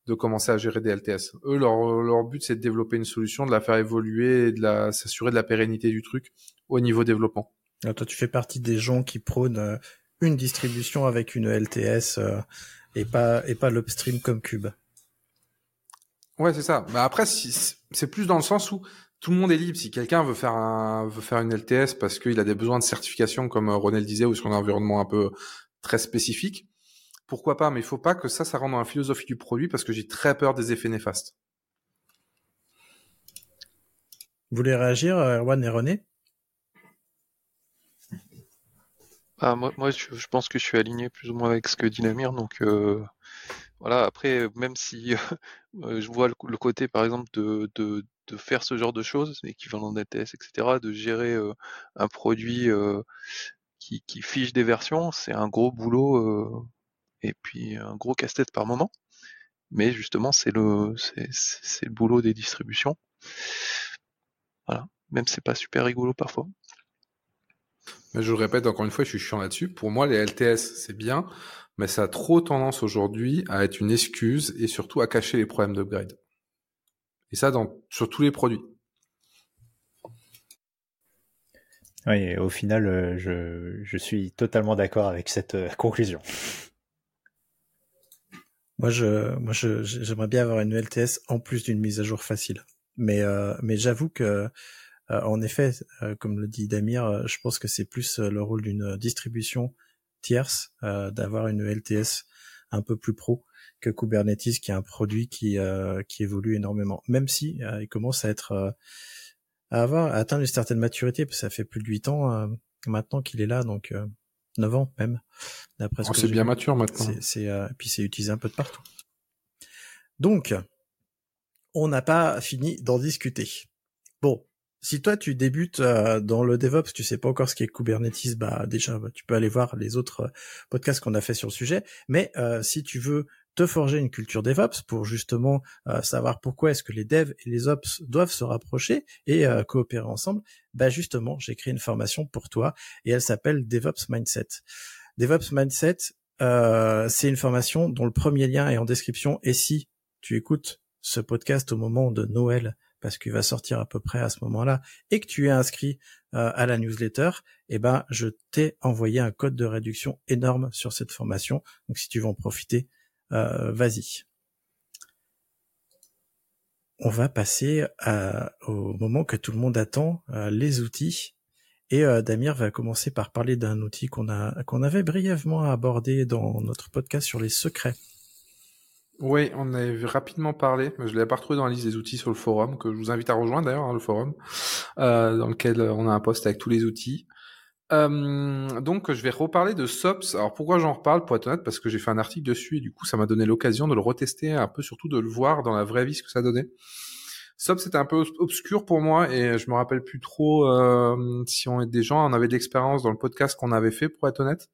de commencer à gérer des LTS. Eux, leur, leur but, c'est de développer une solution, de la faire évoluer et de la s'assurer de la pérennité du truc au niveau développement. toi, tu fais partie des gens qui prônent euh, une distribution avec une LTS euh, et pas et pas l'upstream comme Cube. Ouais, c'est ça. Mais après, c'est plus dans le sens où tout le monde est libre. Si quelqu'un veut faire un, veut faire une LTS parce qu'il a des besoins de certification, comme euh, Ronel disait, ou sur un environnement un peu très spécifique, pourquoi pas Mais il faut pas que ça, ça rentre dans la philosophie du produit parce que j'ai très peur des effets néfastes. Vous voulez réagir, Erwan et René? Ah, moi, moi je, pense que je suis aligné plus ou moins avec ce que dit Namir. Donc euh, voilà, après, même si euh, je vois le, côté, par exemple, de, de, de, faire ce genre de choses, équivalent d'ATS, etc., de gérer euh, un produit qui, qui, fiche des versions, c'est un gros boulot et puis un gros casse-tête par moment. Mais justement, c'est le, c'est le boulot des distributions. Voilà, même c'est pas super rigolo parfois. Mais je le répète encore une fois, je suis chiant là-dessus. Pour moi, les LTS, c'est bien, mais ça a trop tendance aujourd'hui à être une excuse et surtout à cacher les problèmes d'upgrade. Et ça, dans, sur tous les produits. Oui, au final, euh, je, je suis totalement d'accord avec cette euh, conclusion. Moi, je, moi, je, j'aimerais bien avoir une LTS en plus d'une mise à jour facile. Mais, euh, mais j'avoue que euh, en effet, euh, comme le dit Damir, euh, je pense que c'est plus le rôle d'une distribution tierce d'avoir une LTS un peu plus pro que Kubernetes, qui est un produit qui qui évolue énormément. Même si il commence à être à avoir à atteindre une certaine maturité, parce que ça fait plus de 8 ans maintenant qu'il est là, donc 9 ans même. D'après oh, c'est bien mature maintenant. C'est, puis c'est utilisé un peu de partout. Donc, on n'a pas fini d'en discuter. Bon, si toi tu débutes euh, dans le DevOps, tu sais pas encore ce qu'est Kubernetes, bah déjà bah, tu peux aller voir les autres euh, podcasts qu'on a fait sur le sujet. Mais euh, si tu veux te forger une culture DevOps pour justement savoir pourquoi est-ce que les devs et les ops doivent se rapprocher et coopérer ensemble, bah justement j'ai créé une formation pour toi et elle s'appelle DevOps Mindset. DevOps Mindset, c'est une formation dont le premier lien est en description et si tu écoutes ce podcast au moment de Noël parce qu'il va sortir à peu près à ce moment-là, et que tu es inscrit euh, à la newsletter, eh ben je t'ai envoyé un code de réduction énorme sur cette formation. Donc si tu veux en profiter, Vas-y. On va passer au moment que tout le monde attend, les outils. Et Damir va commencer par parler d'un outil qu'on a qu'on avait brièvement abordé dans notre podcast sur les secrets. Oui, on avait rapidement parlé, mais je l'avais pas retrouvé dans la liste des outils sur le forum, que je vous invite à rejoindre d'ailleurs, hein, le forum, euh, dans lequel on a un post avec tous les outils. Euh, donc, je vais reparler de SOPS. Alors, pourquoi j'en reparle Pour être honnête, parce que j'ai fait un article dessus et du coup, ça m'a donné l'occasion de le retester, un peu surtout de le voir dans la vraie vie ce que ça donnait. SOPS c'était un peu obscur pour moi et je me rappelle plus trop euh, si on est des gens, on avait de l'expérience dans le podcast qu'on avait fait, pour être honnête.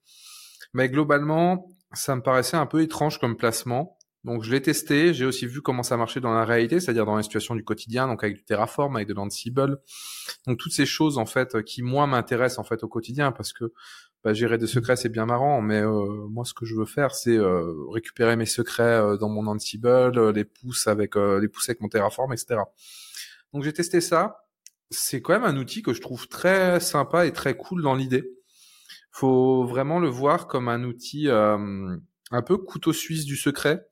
Mais globalement, ça me paraissait un peu étrange comme placement. Donc je l'ai testé, j'ai aussi vu comment ça marchait dans la réalité, c'est-à-dire dans les situations du quotidien, donc avec du Terraform, avec de l'Ansible. Donc toutes ces choses en fait qui moi m'intéressent en fait au quotidien parce que bah, gérer des secrets c'est bien marrant, mais euh, moi ce que je veux faire c'est euh, récupérer mes secrets euh, dans mon Ansible, les pousser avec les pousser avec mon Terraform, etc. Donc j'ai testé ça. C'est quand même un outil que je trouve très sympa et très cool dans l'idée. Faut vraiment le voir comme un outil un peu couteau suisse du secret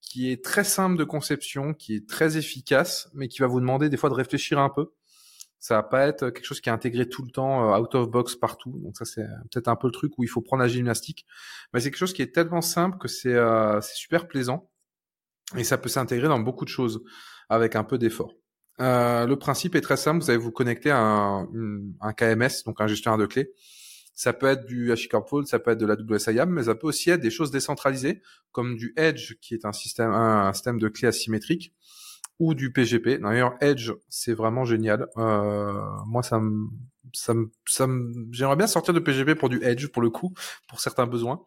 qui est très simple de conception, qui est très efficace, mais qui va vous demander des fois de réfléchir un peu. Ça va pas être quelque chose qui est intégré tout le temps, euh, out of box partout. Donc ça c'est peut-être un peu le truc où il faut prendre la gymnastique. Mais c'est quelque chose qui est tellement simple que c'est euh, super plaisant et ça peut s'intégrer dans beaucoup de choses avec un peu d'effort. Euh, le principe est très simple. Vous allez vous connecter à un, un KMS, donc un gestionnaire de clés ça peut être du HashiCorp ça peut être de la WSIAM, mais ça peut aussi être des choses décentralisées, comme du Edge, qui est un système, un, système de clés asymétrique, ou du PGP. D'ailleurs, Edge, c'est vraiment génial. Euh, moi, ça me, ça me, ça me, j'aimerais bien sortir de PGP pour du Edge, pour le coup, pour certains besoins.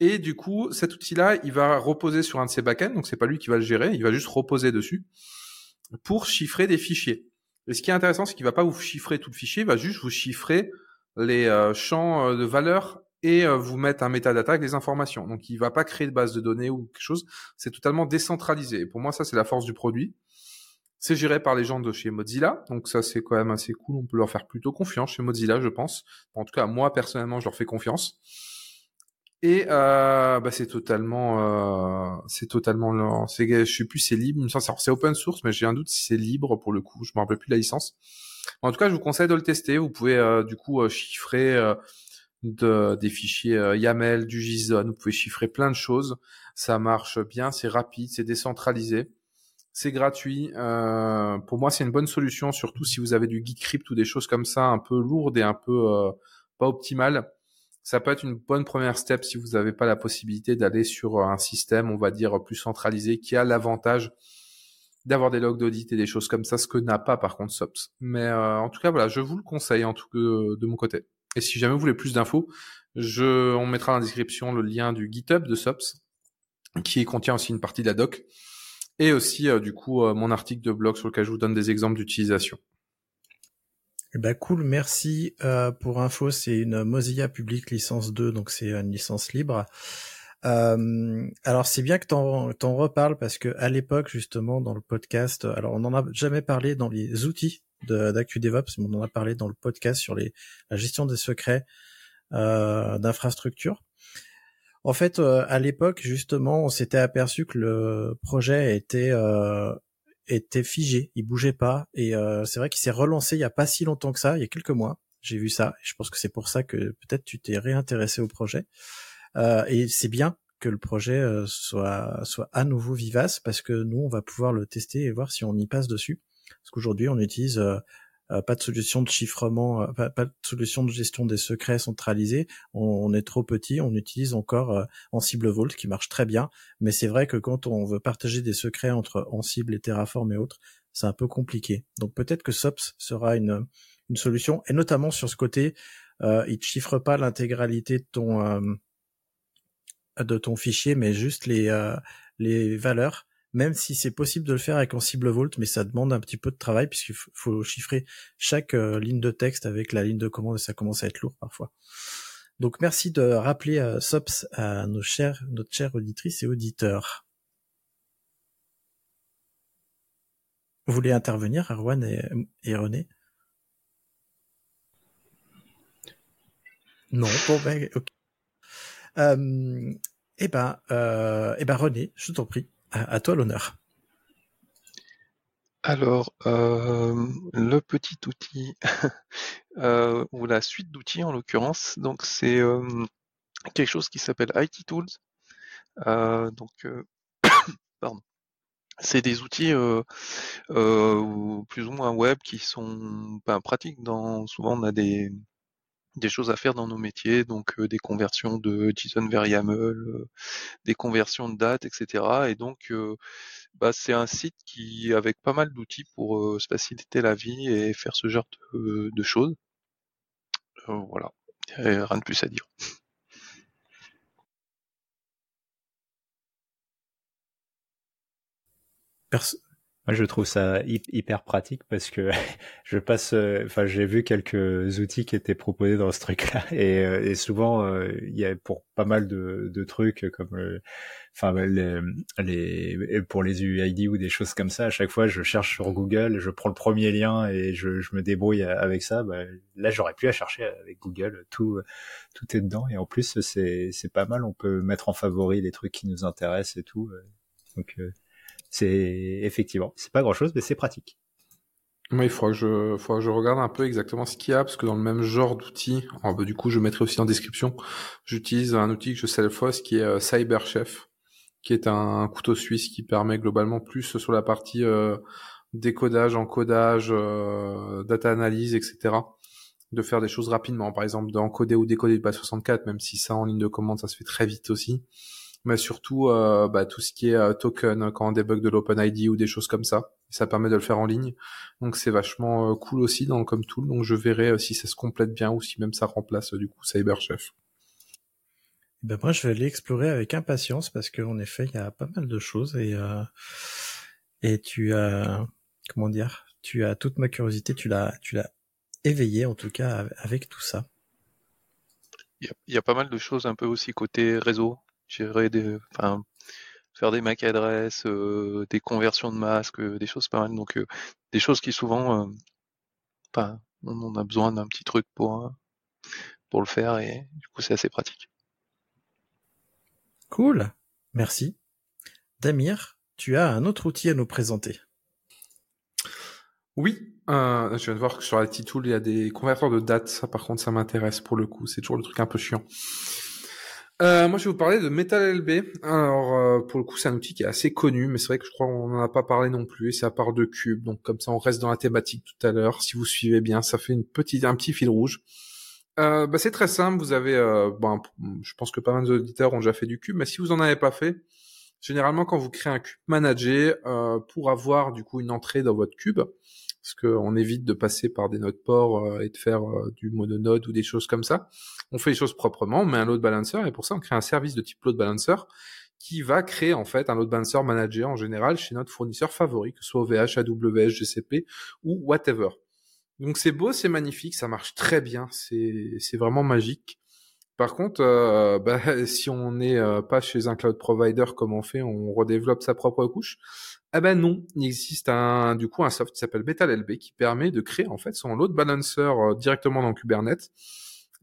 Et du coup, cet outil-là, il va reposer sur un de ses backends, donc c'est pas lui qui va le gérer, il va juste reposer dessus pour chiffrer des fichiers. Et ce qui est intéressant, c'est qu'il va pas vous chiffrer tout le fichier, il va juste vous chiffrer les euh, champs euh, de valeur et euh, vous mettre un metadata avec des informations. Donc, il va pas créer de base de données ou quelque chose. C'est totalement décentralisé. Pour moi, ça, c'est la force du produit. C'est géré par les gens de chez Mozilla. Donc, ça, c'est quand même assez cool. On peut leur faire plutôt confiance chez Mozilla, je pense. En tout cas, moi, personnellement, je leur fais confiance. Et bah, c'est totalement, euh, c'est totalement, je sais plus, c'est libre. C'est open source, mais j'ai un doute si c'est libre pour le coup. Je me rappelle plus la licence. En tout cas, je vous conseille de le tester. Vous pouvez euh, du coup euh, chiffrer euh, de, des fichiers YAML, du JSON. Vous pouvez chiffrer plein de choses. Ça marche bien, c'est rapide, c'est décentralisé. C'est gratuit. pour moi, c'est une bonne solution, surtout si vous avez du Geekcrypt ou des choses comme ça, un peu lourdes et un peu pas optimales. Ça peut être une bonne première step si vous n'avez pas la possibilité d'aller sur un système, on va dire, plus centralisé, qui a l'avantage d'avoir des logs d'audit et des choses comme ça, ce que n'a pas par contre SOPS. Mais euh, en tout cas, voilà, je vous le conseille en tout cas de mon côté. Et si jamais vous voulez plus d'infos, je, on mettra dans la description le lien du GitHub de SOPS, qui contient aussi une partie de la doc, et aussi euh, du coup euh, mon article de blog sur lequel je vous donne des exemples d'utilisation. Eh ben cool, merci pour info. C'est une Mozilla Public licence 2, donc c'est une licence libre. Euh, alors c'est bien que t'en en reparles parce que à l'époque justement dans le podcast, alors on n'en a jamais parlé dans les outils d'ActuDevOps, mais on en a parlé dans le podcast sur les, la gestion des secrets euh, d'infrastructure. En fait, euh, à l'époque justement, on s'était aperçu que le projet était euh, était figé, il bougeait pas, et euh, c'est vrai qu'il s'est relancé il y a pas si longtemps que ça, il y a quelques mois. J'ai vu ça, et je pense que c'est pour ça que peut-être tu t'es réintéressé au projet. Euh, et c'est bien que le projet euh, soit soit à nouveau vivace parce que nous on va pouvoir le tester et voir si on y passe dessus. Parce qu'aujourd'hui on utilise euh, pas de solution de chiffrement, pas, de solution de gestion des secrets centralisés. On, est trop petit, on utilise encore Ansible Vault qui marche très bien, mais c'est vrai que quand on veut partager des secrets entre Ansible et Terraform et autres, c'est un peu compliqué. Donc peut-être que SOPS sera une une solution, et notamment sur ce côté, euh, il ne chiffre pas l'intégralité de ton de ton fichier, mais juste les, euh, les valeurs, même si c'est possible de le faire avec Ansible Vault, mais ça demande un petit peu de travail puisqu'il faut chiffrer chaque euh, ligne de texte avec la ligne de commande et ça commence à être lourd parfois. Donc merci de rappeler euh, SOPS à nos chers, notre chère auditrice et auditeurs. Vous voulez intervenir, Arwan et, et René? Non, bon ben, ok. Euh, Eh ben, euh, eh ben René, je t'en prie, à, toi l'honneur. Alors, euh, le petit outil, euh, ou la suite d'outils en l'occurrence, donc c'est quelque chose qui s'appelle IT Tools. donc, pardon. C'est des outils plus ou moins web qui sont ben, pratiques dans souvent on a des des choses à faire dans nos métiers, donc des conversions de JSON vers YAML, des conversions de dates, etc. Et donc, bah, c'est un site qui avec pas mal d'outils pour se faciliter la vie et faire ce genre de, choses. voilà, rien de plus à dire. Moi, je trouve ça hyper pratique parce que je passe, euh, enfin, j'ai vu quelques outils qui étaient proposés dans ce truc-là et, euh, et souvent, euh, il y a pour pas mal de, de trucs comme, enfin, les, les, pour les UID ou des choses comme ça, à chaque fois, je cherche sur Google, je prends le premier lien et je, je me débrouille avec ça. Bah, là, j'aurais pu à chercher avec Google, tout, tout est dedans et en plus, c'est, c'est pas mal. On peut mettre en favori les trucs qui nous intéressent et tout. Donc c'est effectivement, c'est pas grand chose, mais c'est pratique. Oui, il faudra que je, faudra que je regarde un peu exactement ce qu'il y a, parce que dans le même genre d'outil, bah, du coup, je mettrai aussi en description, j'utilise un outil que je sais fois, qui est euh, CyberChef, qui est un, couteau suisse qui permet globalement plus sur la partie euh, décodage, encodage, euh, data analyse, etc., de faire des choses rapidement. Par exemple, d'encoder ou décoder du base 64, même si ça en ligne de commande, ça se fait très vite aussi mais surtout euh, bah, tout ce qui est euh, token hein, quand on débug de l'OpenID ou des choses comme ça. Ça permet de le faire en ligne. Donc c'est vachement euh, cool aussi dans comme tool. Donc je verrai si ça se complète bien ou si même ça remplace du coup CyberChef. Ben moi je vais aller explorer avec impatience parce qu'en effet il y a pas mal de choses et et tu as comment dire tu as toute ma curiosité tu l'as tu l'as éveillé en tout cas avec tout ça. Il y, a, pas mal de choses un peu aussi côté réseau gérer des, enfin, faire des MAC adresses, euh, des conversions de masques, euh, des choses pas mal. Donc euh, des choses qui souvent, enfin, on a besoin d'un petit truc pour pour le faire et du coup c'est assez pratique. Cool, merci. Damir, tu as un autre outil à nous présenter. Oui, je viens de voir que sur la Tool, il y a des converteurs de dates. Ça, par contre, ça m'intéresse pour le coup. C'est toujours le truc un peu chiant. Euh, moi, je vais vous parler de MetalLB. Alors, euh, pour le coup, c'est un outil qui est assez connu, mais c'est vrai que je crois qu'on n'en a pas parlé non plus. Et c'est à part de Cube, donc comme ça, on reste dans la thématique tout à l'heure. Si vous suivez bien, ça fait une petite, un petit fil rouge. Euh, bah, c'est très simple. Vous avez, euh, bon, je pense que pas mal d'auditeurs ont déjà fait du Cube, mais si vous en avez pas fait, généralement, quand vous créez un Cube manager, euh, pour avoir du coup une entrée dans votre Cube, parce qu'on évite de passer par des nodes ports euh, et de faire euh, du mononode ou des choses comme ça. On fait les choses proprement, on met un load balancer et pour ça on crée un service de type load balancer qui va créer en fait un load balancer manager en général chez notre fournisseur favori, que ce soit OVH, AWS, GCP ou whatever. Donc c'est beau, c'est magnifique, ça marche très bien, c'est vraiment magique. Par contre, euh, bah, si on n'est pas chez un cloud provider comme on fait, on redéveloppe sa propre couche. Ah ben non, il existe un du coup un soft qui s'appelle MetalLB qui permet de créer en fait son load balancer euh, directement dans Kubernetes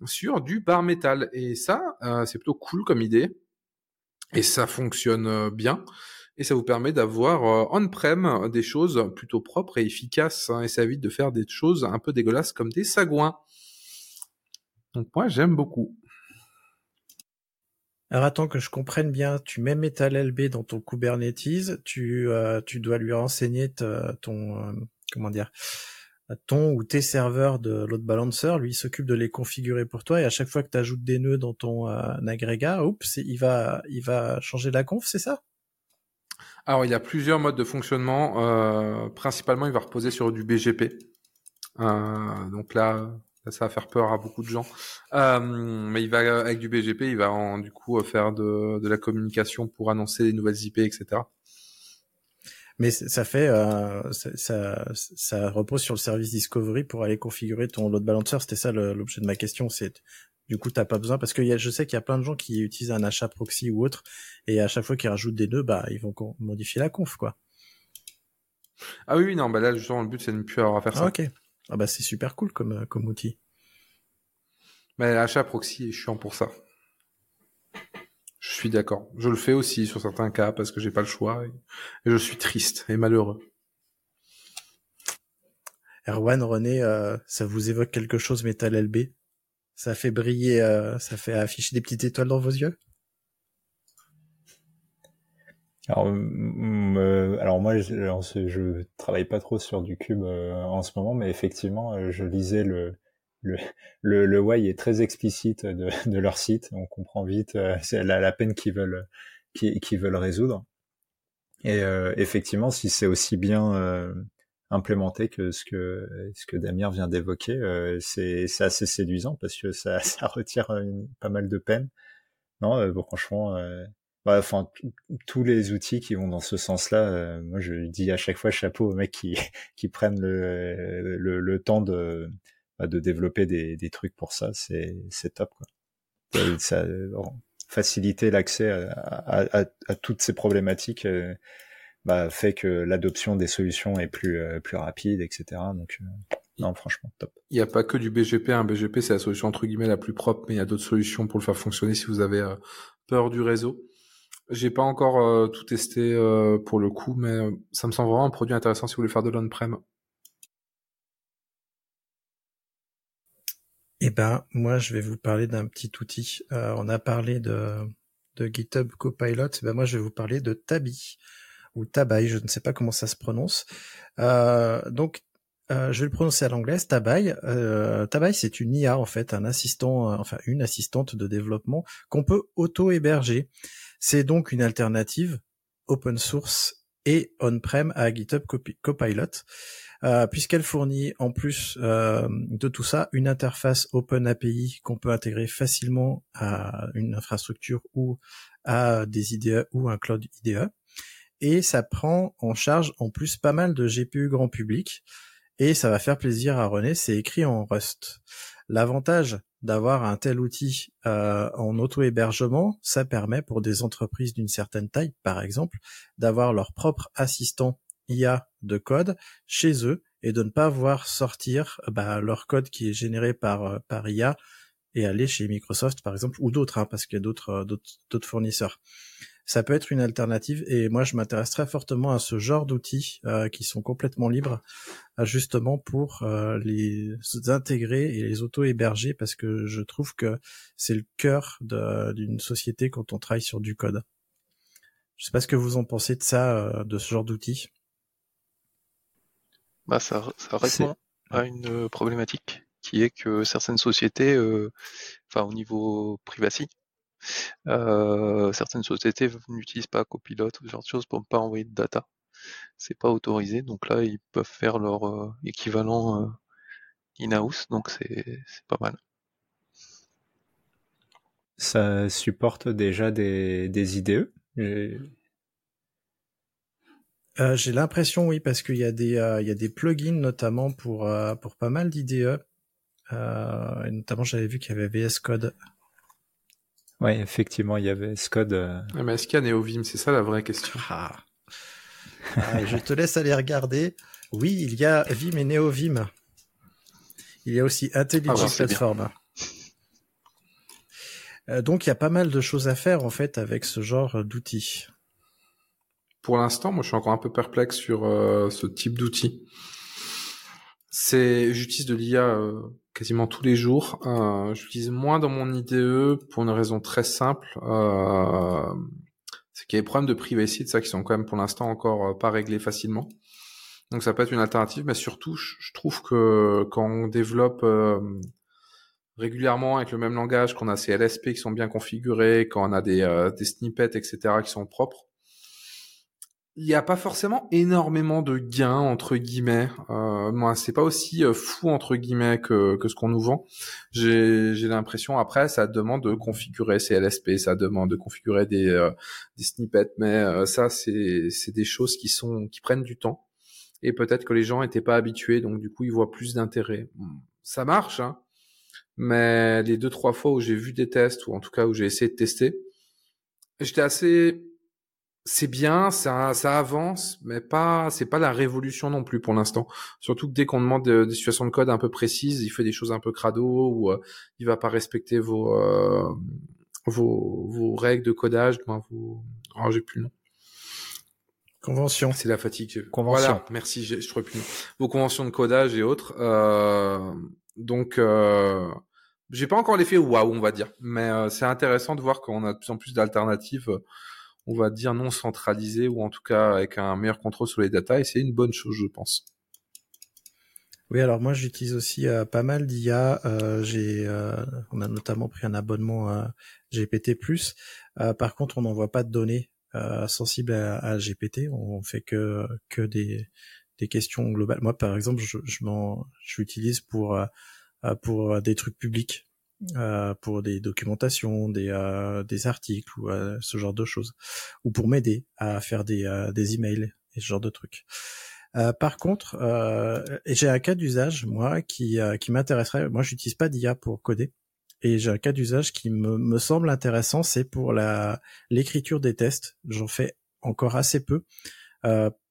sur du bar metal et ça euh, c'est plutôt cool comme idée et ça fonctionne euh, bien et ça vous permet d'avoir on-prem des choses plutôt propres et efficaces hein, et ça évite de faire des choses un peu dégueulasses comme des sagouins. Donc moi j'aime beaucoup. Alors attends que je comprenne bien, tu mets MetalLB dans ton Kubernetes, tu, euh, tu dois lui renseigner ton, euh, comment dire, ton ou tes serveurs de load balancer, lui il s'occupe de les configurer pour toi. Et à chaque fois que tu ajoutes des nœuds dans ton euh, agrégat, oups, il va, il va changer la conf, c'est ça? Alors il y a plusieurs modes de fonctionnement. principalement, il va reposer sur du BGP. donc là, ça va faire peur à beaucoup de gens. Euh, mais il va avec du BGP, il va en, du coup faire de, de la communication pour annoncer les nouvelles IP, etc. Mais ça fait, euh, ça, ça, repose sur le service Discovery pour aller configurer ton load balancer. C'était ça l'objet de ma question. C'est du coup t'as pas besoin parce que y a, je sais qu'il y a plein de gens qui utilisent un achat proxy ou autre et à chaque fois qu'ils rajoutent des nœuds, bah ils vont modifier la conf quoi. Ah oui, non, bah là justement le but c'est de ne plus avoir à faire ça. ok. Ah bah c'est super cool comme, euh, comme outil. Mais l'achat proxy est chiant pour ça. Je Je suis d'accord. Je le fais aussi sur certains cas parce que j'ai pas le choix et, je suis triste et malheureux. Erwan, René, euh, ça vous évoque quelque chose Metal LB Ça fait briller, euh, ça fait afficher des petites étoiles dans vos yeux? Alors, euh, alors moi, je, je, travaille pas trop sur du cube en ce moment, mais effectivement, je lisais le le, le, le why est très explicite de, de leur site. On comprend vite euh, c'est la, la, peine qu'ils veulent qu'ils veulent résoudre. Et euh, effectivement, si c'est aussi bien euh, implémenté que ce que ce que Damir vient d'évoquer, euh, c'est c'est assez séduisant parce que ça ça retire pas mal de peine. Non, franchement. Enfin, tous les outils qui vont dans ce sens-là, moi je dis à chaque fois chapeau aux mecs qui qui prennent le, le, le temps de bah, de développer des, des, trucs pour ça, c'est top. Quoi. Ça, faciliter l'accès à, à, à, toutes ces problématiques euh, bah, fait que l'adoption des solutions est plus euh, plus rapide, etc. Donc euh, non, franchement, top. Il n'y a pas que du BGP. Un BGP, c'est la solution entre guillemets la plus propre, mais il y a d'autres solutions pour le faire fonctionner si vous avez peur du réseau. J'ai pas encore tout testé pour le coup, mais ça me semble vraiment un produit intéressant si vous voulez faire de l'on-prem. Eh ben, moi, je vais vous parler d'un petit outil. Euh, on a parlé de, de GitHub Copilot. Eh ben, moi, je vais vous parler de Tabi ou Tabai. Je ne sais pas comment ça se prononce. Euh, donc, euh, je vais le prononcer à l'anglaise. Tabai. Euh, c'est une IA en fait, un assistant, enfin une assistante de développement qu'on peut auto-héberger. C'est donc une alternative open source et on-prem à GitHub Copilot. Euh, puisqu'elle fournit en plus euh, de tout ça une interface Open API qu'on peut intégrer facilement à une infrastructure ou à des IDE ou un cloud IDE. Et ça prend en charge en plus pas mal de GPU grand public. Et ça va faire plaisir à René, c'est écrit en Rust. L'avantage d'avoir un tel outil euh, en auto-hébergement, ça permet pour des entreprises d'une certaine taille, par exemple, d'avoir leur propre assistant IA de code chez eux et de ne pas voir sortir bah, leur code qui est généré par, euh, par IA et aller chez Microsoft par exemple ou d'autres hein, parce qu'il y a d'autres euh, d'autres fournisseurs. Ça peut être une alternative et moi je m'intéresse très fortement à ce genre d'outils euh, qui sont complètement libres justement pour les intégrer et les auto-héberger parce que je trouve que c'est le cœur d'une société quand on travaille sur du code. Je sais pas ce que vous en pensez de ça, de ce genre d'outils. Bah, ça, ça répond à une euh, problématique qui est que certaines sociétés, euh, enfin au niveau privacy, euh, certaines sociétés n'utilisent pas Copilot ou ce genre de choses pour ne pas envoyer de data. C'est pas autorisé, donc là ils peuvent faire leur euh, équivalent in-house, donc c'est pas mal. Ça supporte déjà des, des IDE euh, j'ai l'impression, oui, parce qu'il y a des euh, il y a des plugins notamment pour euh, pour pas mal d'IDE. et notamment, j'avais vu qu'il y avait VS Code. Oui, effectivement, il y avait VS Code. Ah, mais est-ce qu'il y a NeoVim? C'est ça la vraie question. Ah. ah. je te laisse aller regarder. Oui, il y a Vim et NeoVim. Il y a aussi Intelligent ah, Platform. donc il y a pas mal de choses à faire en fait avec ce genre d'outils. Pour l'instant, moi, je suis encore un peu perplexe sur euh, ce type d'outil. C'est, j'utilise de l'IA euh, quasiment tous les jours. Euh, j'utilise moins dans mon IDE pour une raison très simple. Euh, c'est qu'il y a des problèmes de privacy, de ça qui sont quand même pour l'instant encore pas réglés facilement. Donc ça peut être une alternative, mais surtout, je trouve que quand on développe régulièrement avec le même langage, qu'on a ces LSP qui sont bien configurés, quand on a des, des snippets, etc., qui sont propres, il n'y a pas forcément énormément de gains entre guillemets. Euh, moi, c'est pas aussi euh, fou entre guillemets que, que ce qu'on nous vend. J'ai, l'impression après, ça demande de configurer ces LSP, ça demande de configurer des, euh, des snippets, mais euh, ça, c'est, des choses qui sont qui prennent du temps. Et peut-être que les gens étaient pas habitués, donc du coup, ils voient plus d'intérêt. Ça marche, hein, mais les deux trois fois où j'ai vu des tests ou en tout cas où j'ai essayé de tester, j'étais assez c'est bien, ça, ça avance, mais pas, c'est pas la révolution non plus pour l'instant. Surtout que dès qu'on demande des situations de code un peu précises, il fait des choses un peu crado ou euh, il va pas respecter vos euh, vos, vos règles de codage, ben, vos, oh, j'ai plus le nom. Convention. C'est la fatigue. Convention. Voilà, merci, je, trouvais plus le nom. Vos conventions de codage et autres. Euh, donc, euh, j'ai pas encore l'effet waouh, on va dire, mais euh, c'est intéressant de voir qu'on a de plus en plus d'alternatives, euh, on va dire non centralisées ou en tout cas avec un meilleur contrôle sur les datas et c'est une bonne chose, je pense. Oui, alors moi j'utilise aussi euh, pas mal d'IA. Euh, j'ai, euh, on a notamment pris un abonnement à GPT+. Par contre, on n'envoie pas de données sensibles à, GPT. On fait que que des des questions globales. Moi, par exemple, je, je m'en, je l'utilise pour pour des trucs publics, euh, pour des documentations, des euh, des articles ou euh, ce genre de choses, ou pour m'aider à faire des euh, des emails et ce genre de trucs. Euh, par contre, j'ai un cas d'usage moi qui qui m'intéresserait. Moi, j'utilise pas d'IA pour coder, et j'ai un cas d'usage qui me, me semble intéressant. C'est pour la l'écriture des tests. J'en fais encore assez peu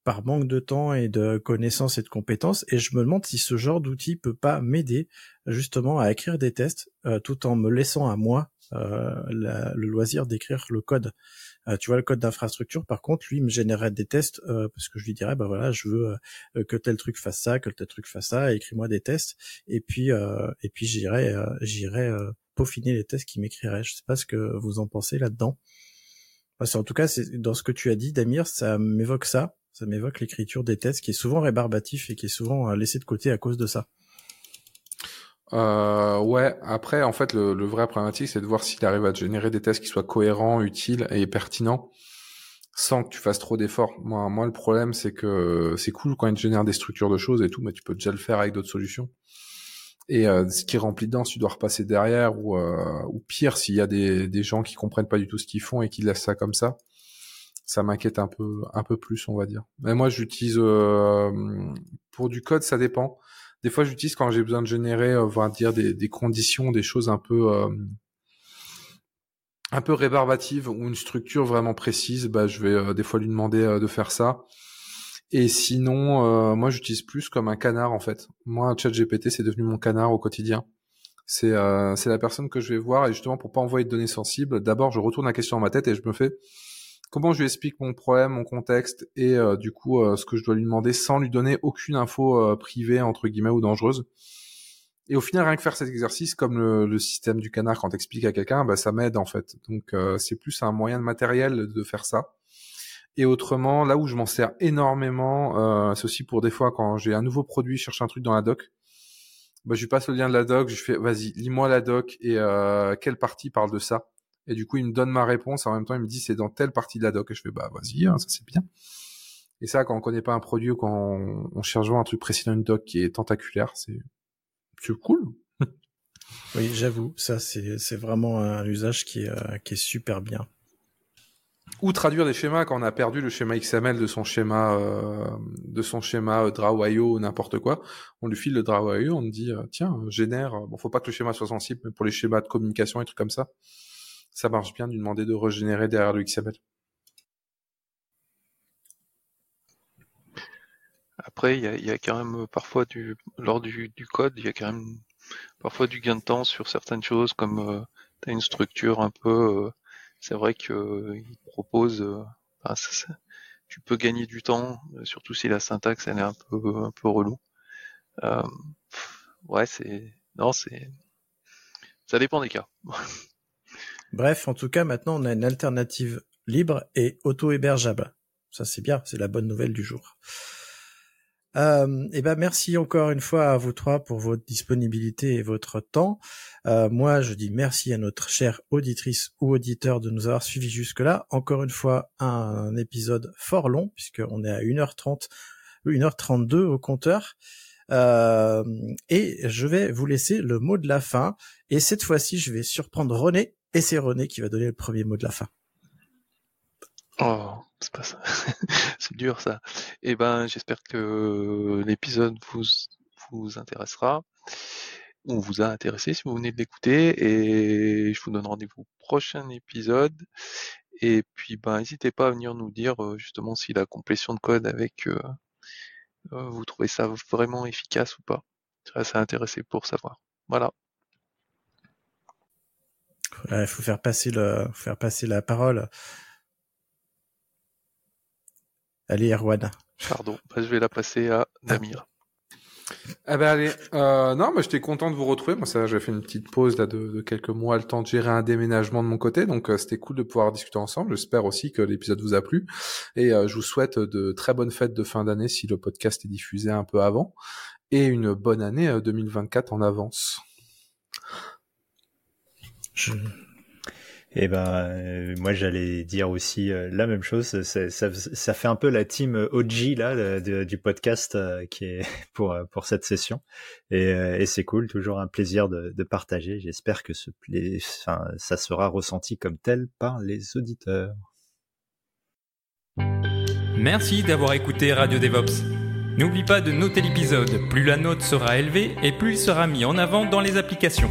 par manque de temps et de connaissances et de compétences. Et je me demande si ce genre d'outil peut pas m'aider justement à écrire des tests euh, tout en me laissant à moi euh, le loisir d'écrire le code. Euh, tu vois, le code d'infrastructure, par contre, lui, me générait des tests parce que je lui dirais, bah voilà, je veux que tel truc fasse ça, que tel truc fasse ça, écris-moi des tests. Et puis, et puis j'irai, j'irai peaufiner les tests qu'il m'écrirait. Je sais pas ce que vous en pensez là-dedans. En tout cas, c'est dans ce que tu as dit, Damir, ça m'évoque ça. Ça m'évoque l'écriture des tests qui est souvent rébarbatif et qui est souvent euh, laissé de côté à cause de ça. Euh, ouais, après, en fait, le, le vrai problématique, c'est de voir s'il arrive à te générer des tests qui soient cohérents, utiles et pertinents, sans que tu fasses trop d'efforts. Moi, moi, le problème, c'est que c'est cool quand il te génère des structures de choses et tout, mais tu peux déjà le faire avec d'autres solutions. Et euh, ce qui est rempli dedans, tu dois repasser derrière, ou, euh, ou pire, s'il y a des, des gens qui comprennent pas du tout ce qu'ils font et qui laissent ça comme ça, ça m'inquiète un peu, un peu plus, on va dire. Mais moi, j'utilise euh, pour du code, ça dépend. Des fois, j'utilise quand j'ai besoin de générer, euh, on va dire des, des conditions, des choses un peu, euh, un peu rébarbatives ou une structure vraiment précise. Bah, je vais euh, des fois lui demander euh, de faire ça. Et sinon, euh, moi, j'utilise plus comme un canard en fait. Moi, ChatGPT, c'est devenu mon canard au quotidien. C'est c'est la personne que je vais voir et justement pour pas envoyer de données sensibles, d'abord je retourne la question dans ma tête et je me fais comment je lui explique mon problème, mon contexte et euh, du coup euh, ce que je dois lui demander sans lui donner aucune info euh, privée entre guillemets ou dangereuse. Et au final, rien que faire cet exercice, comme le, système du canard quand t'expliques à quelqu'un, bah, ça m'aide en fait. Donc c'est plus un moyen de matériel de faire ça. Et autrement, là où je m'en sers énormément, c'est aussi pour des fois quand j'ai un nouveau produit, je cherche un truc dans la doc, bah, je lui passe le lien de la doc, je fais vas-y, lis-moi la doc et quelle partie parle de ça. Et du coup, il me donne ma réponse. En même temps, il me dit c'est dans telle partie de la doc. Et je fais bah vas-y, hein, ça c'est bien. Et ça, quand on connaît pas un produit ou quand on, on cherche vraiment un truc précis dans une doc qui est tentaculaire, c'est cool. Oui, j'avoue, ça c'est c'est vraiment un usage qui est euh, qui est super bien. Ou traduire des schémas quand on a perdu le schéma XML de son schéma euh, de son schéma euh, Draw.io ou n'importe quoi. On lui file le Draw.io, on dit euh, tiens génère. Bon, faut pas que le schéma soit sensible, mais pour les schémas de communication et trucs comme ça, ça marche bien de lui demander de régénérer derrière le XML. Après, il y y a quand même parfois du, lors du, du code, il y a quand même parfois du gain de temps sur certaines choses, comme euh, tu as une structure un peu, euh, c'est vrai que euh, il propose, euh, tu peux gagner du temps, euh, surtout si la syntaxe elle est un peu un peu relou. Euh, ouais, c'est non, c'est ça dépend des cas. Bref, en tout cas, maintenant on a une alternative libre et auto-hébergeable. Ça c'est bien, c'est la bonne nouvelle du jour. Euh, et ben merci encore une fois à vous trois pour votre disponibilité et votre temps. Euh, moi, je dis merci à notre chère auditrice ou auditeur de nous avoir suivis jusque-là. Encore une fois, un épisode fort long puisqu'on est à 1h30, 1h32 au compteur. Euh, et je vais vous laisser le mot de la fin. Et cette fois-ci, je vais surprendre René. Et c'est René qui va donner le premier mot de la fin. Oh, c'est pas ça. c'est dur ça. Eh ben, j'espère que l'épisode vous, vous intéressera, ou vous a intéressé si vous venez de l'écouter, et je vous donne rendez-vous au prochain épisode. Et puis, ben, n'hésitez pas à venir nous dire euh, justement si la complétion de code avec euh, euh, vous trouvez ça vraiment efficace ou pas. Serais assez intéressé pour savoir. Voilà. Il faut faire passer le, faire passer la parole. Allez, Erwan. Pardon, bah, je vais la passer à Damir. Eh ben allez, euh, non, moi j'étais content de vous retrouver. Moi, ça, j'ai fait une petite pause là de, de, quelques mois, le temps de gérer un déménagement de mon côté, donc euh, c'était cool de pouvoir discuter ensemble. J'espère aussi que l'épisode vous a plu et euh, je vous souhaite de très bonnes fêtes de fin d'année si le podcast est diffusé un peu avant et une bonne année 2024 en avance. Je, et eh ben, euh, moi j'allais dire aussi euh, la même chose. Ça, ça, ça, fait un peu la team OG là du podcast euh, qui est pour pour cette session. Et, et c'est cool, toujours un plaisir de, de partager. J'espère que ce enfin, ça sera ressenti comme tel par les auditeurs. Merci d'avoir écouté Radio DevOps. N'oublie pas de noter l'épisode. Plus la note sera élevée et plus il sera mis en avant dans les applications.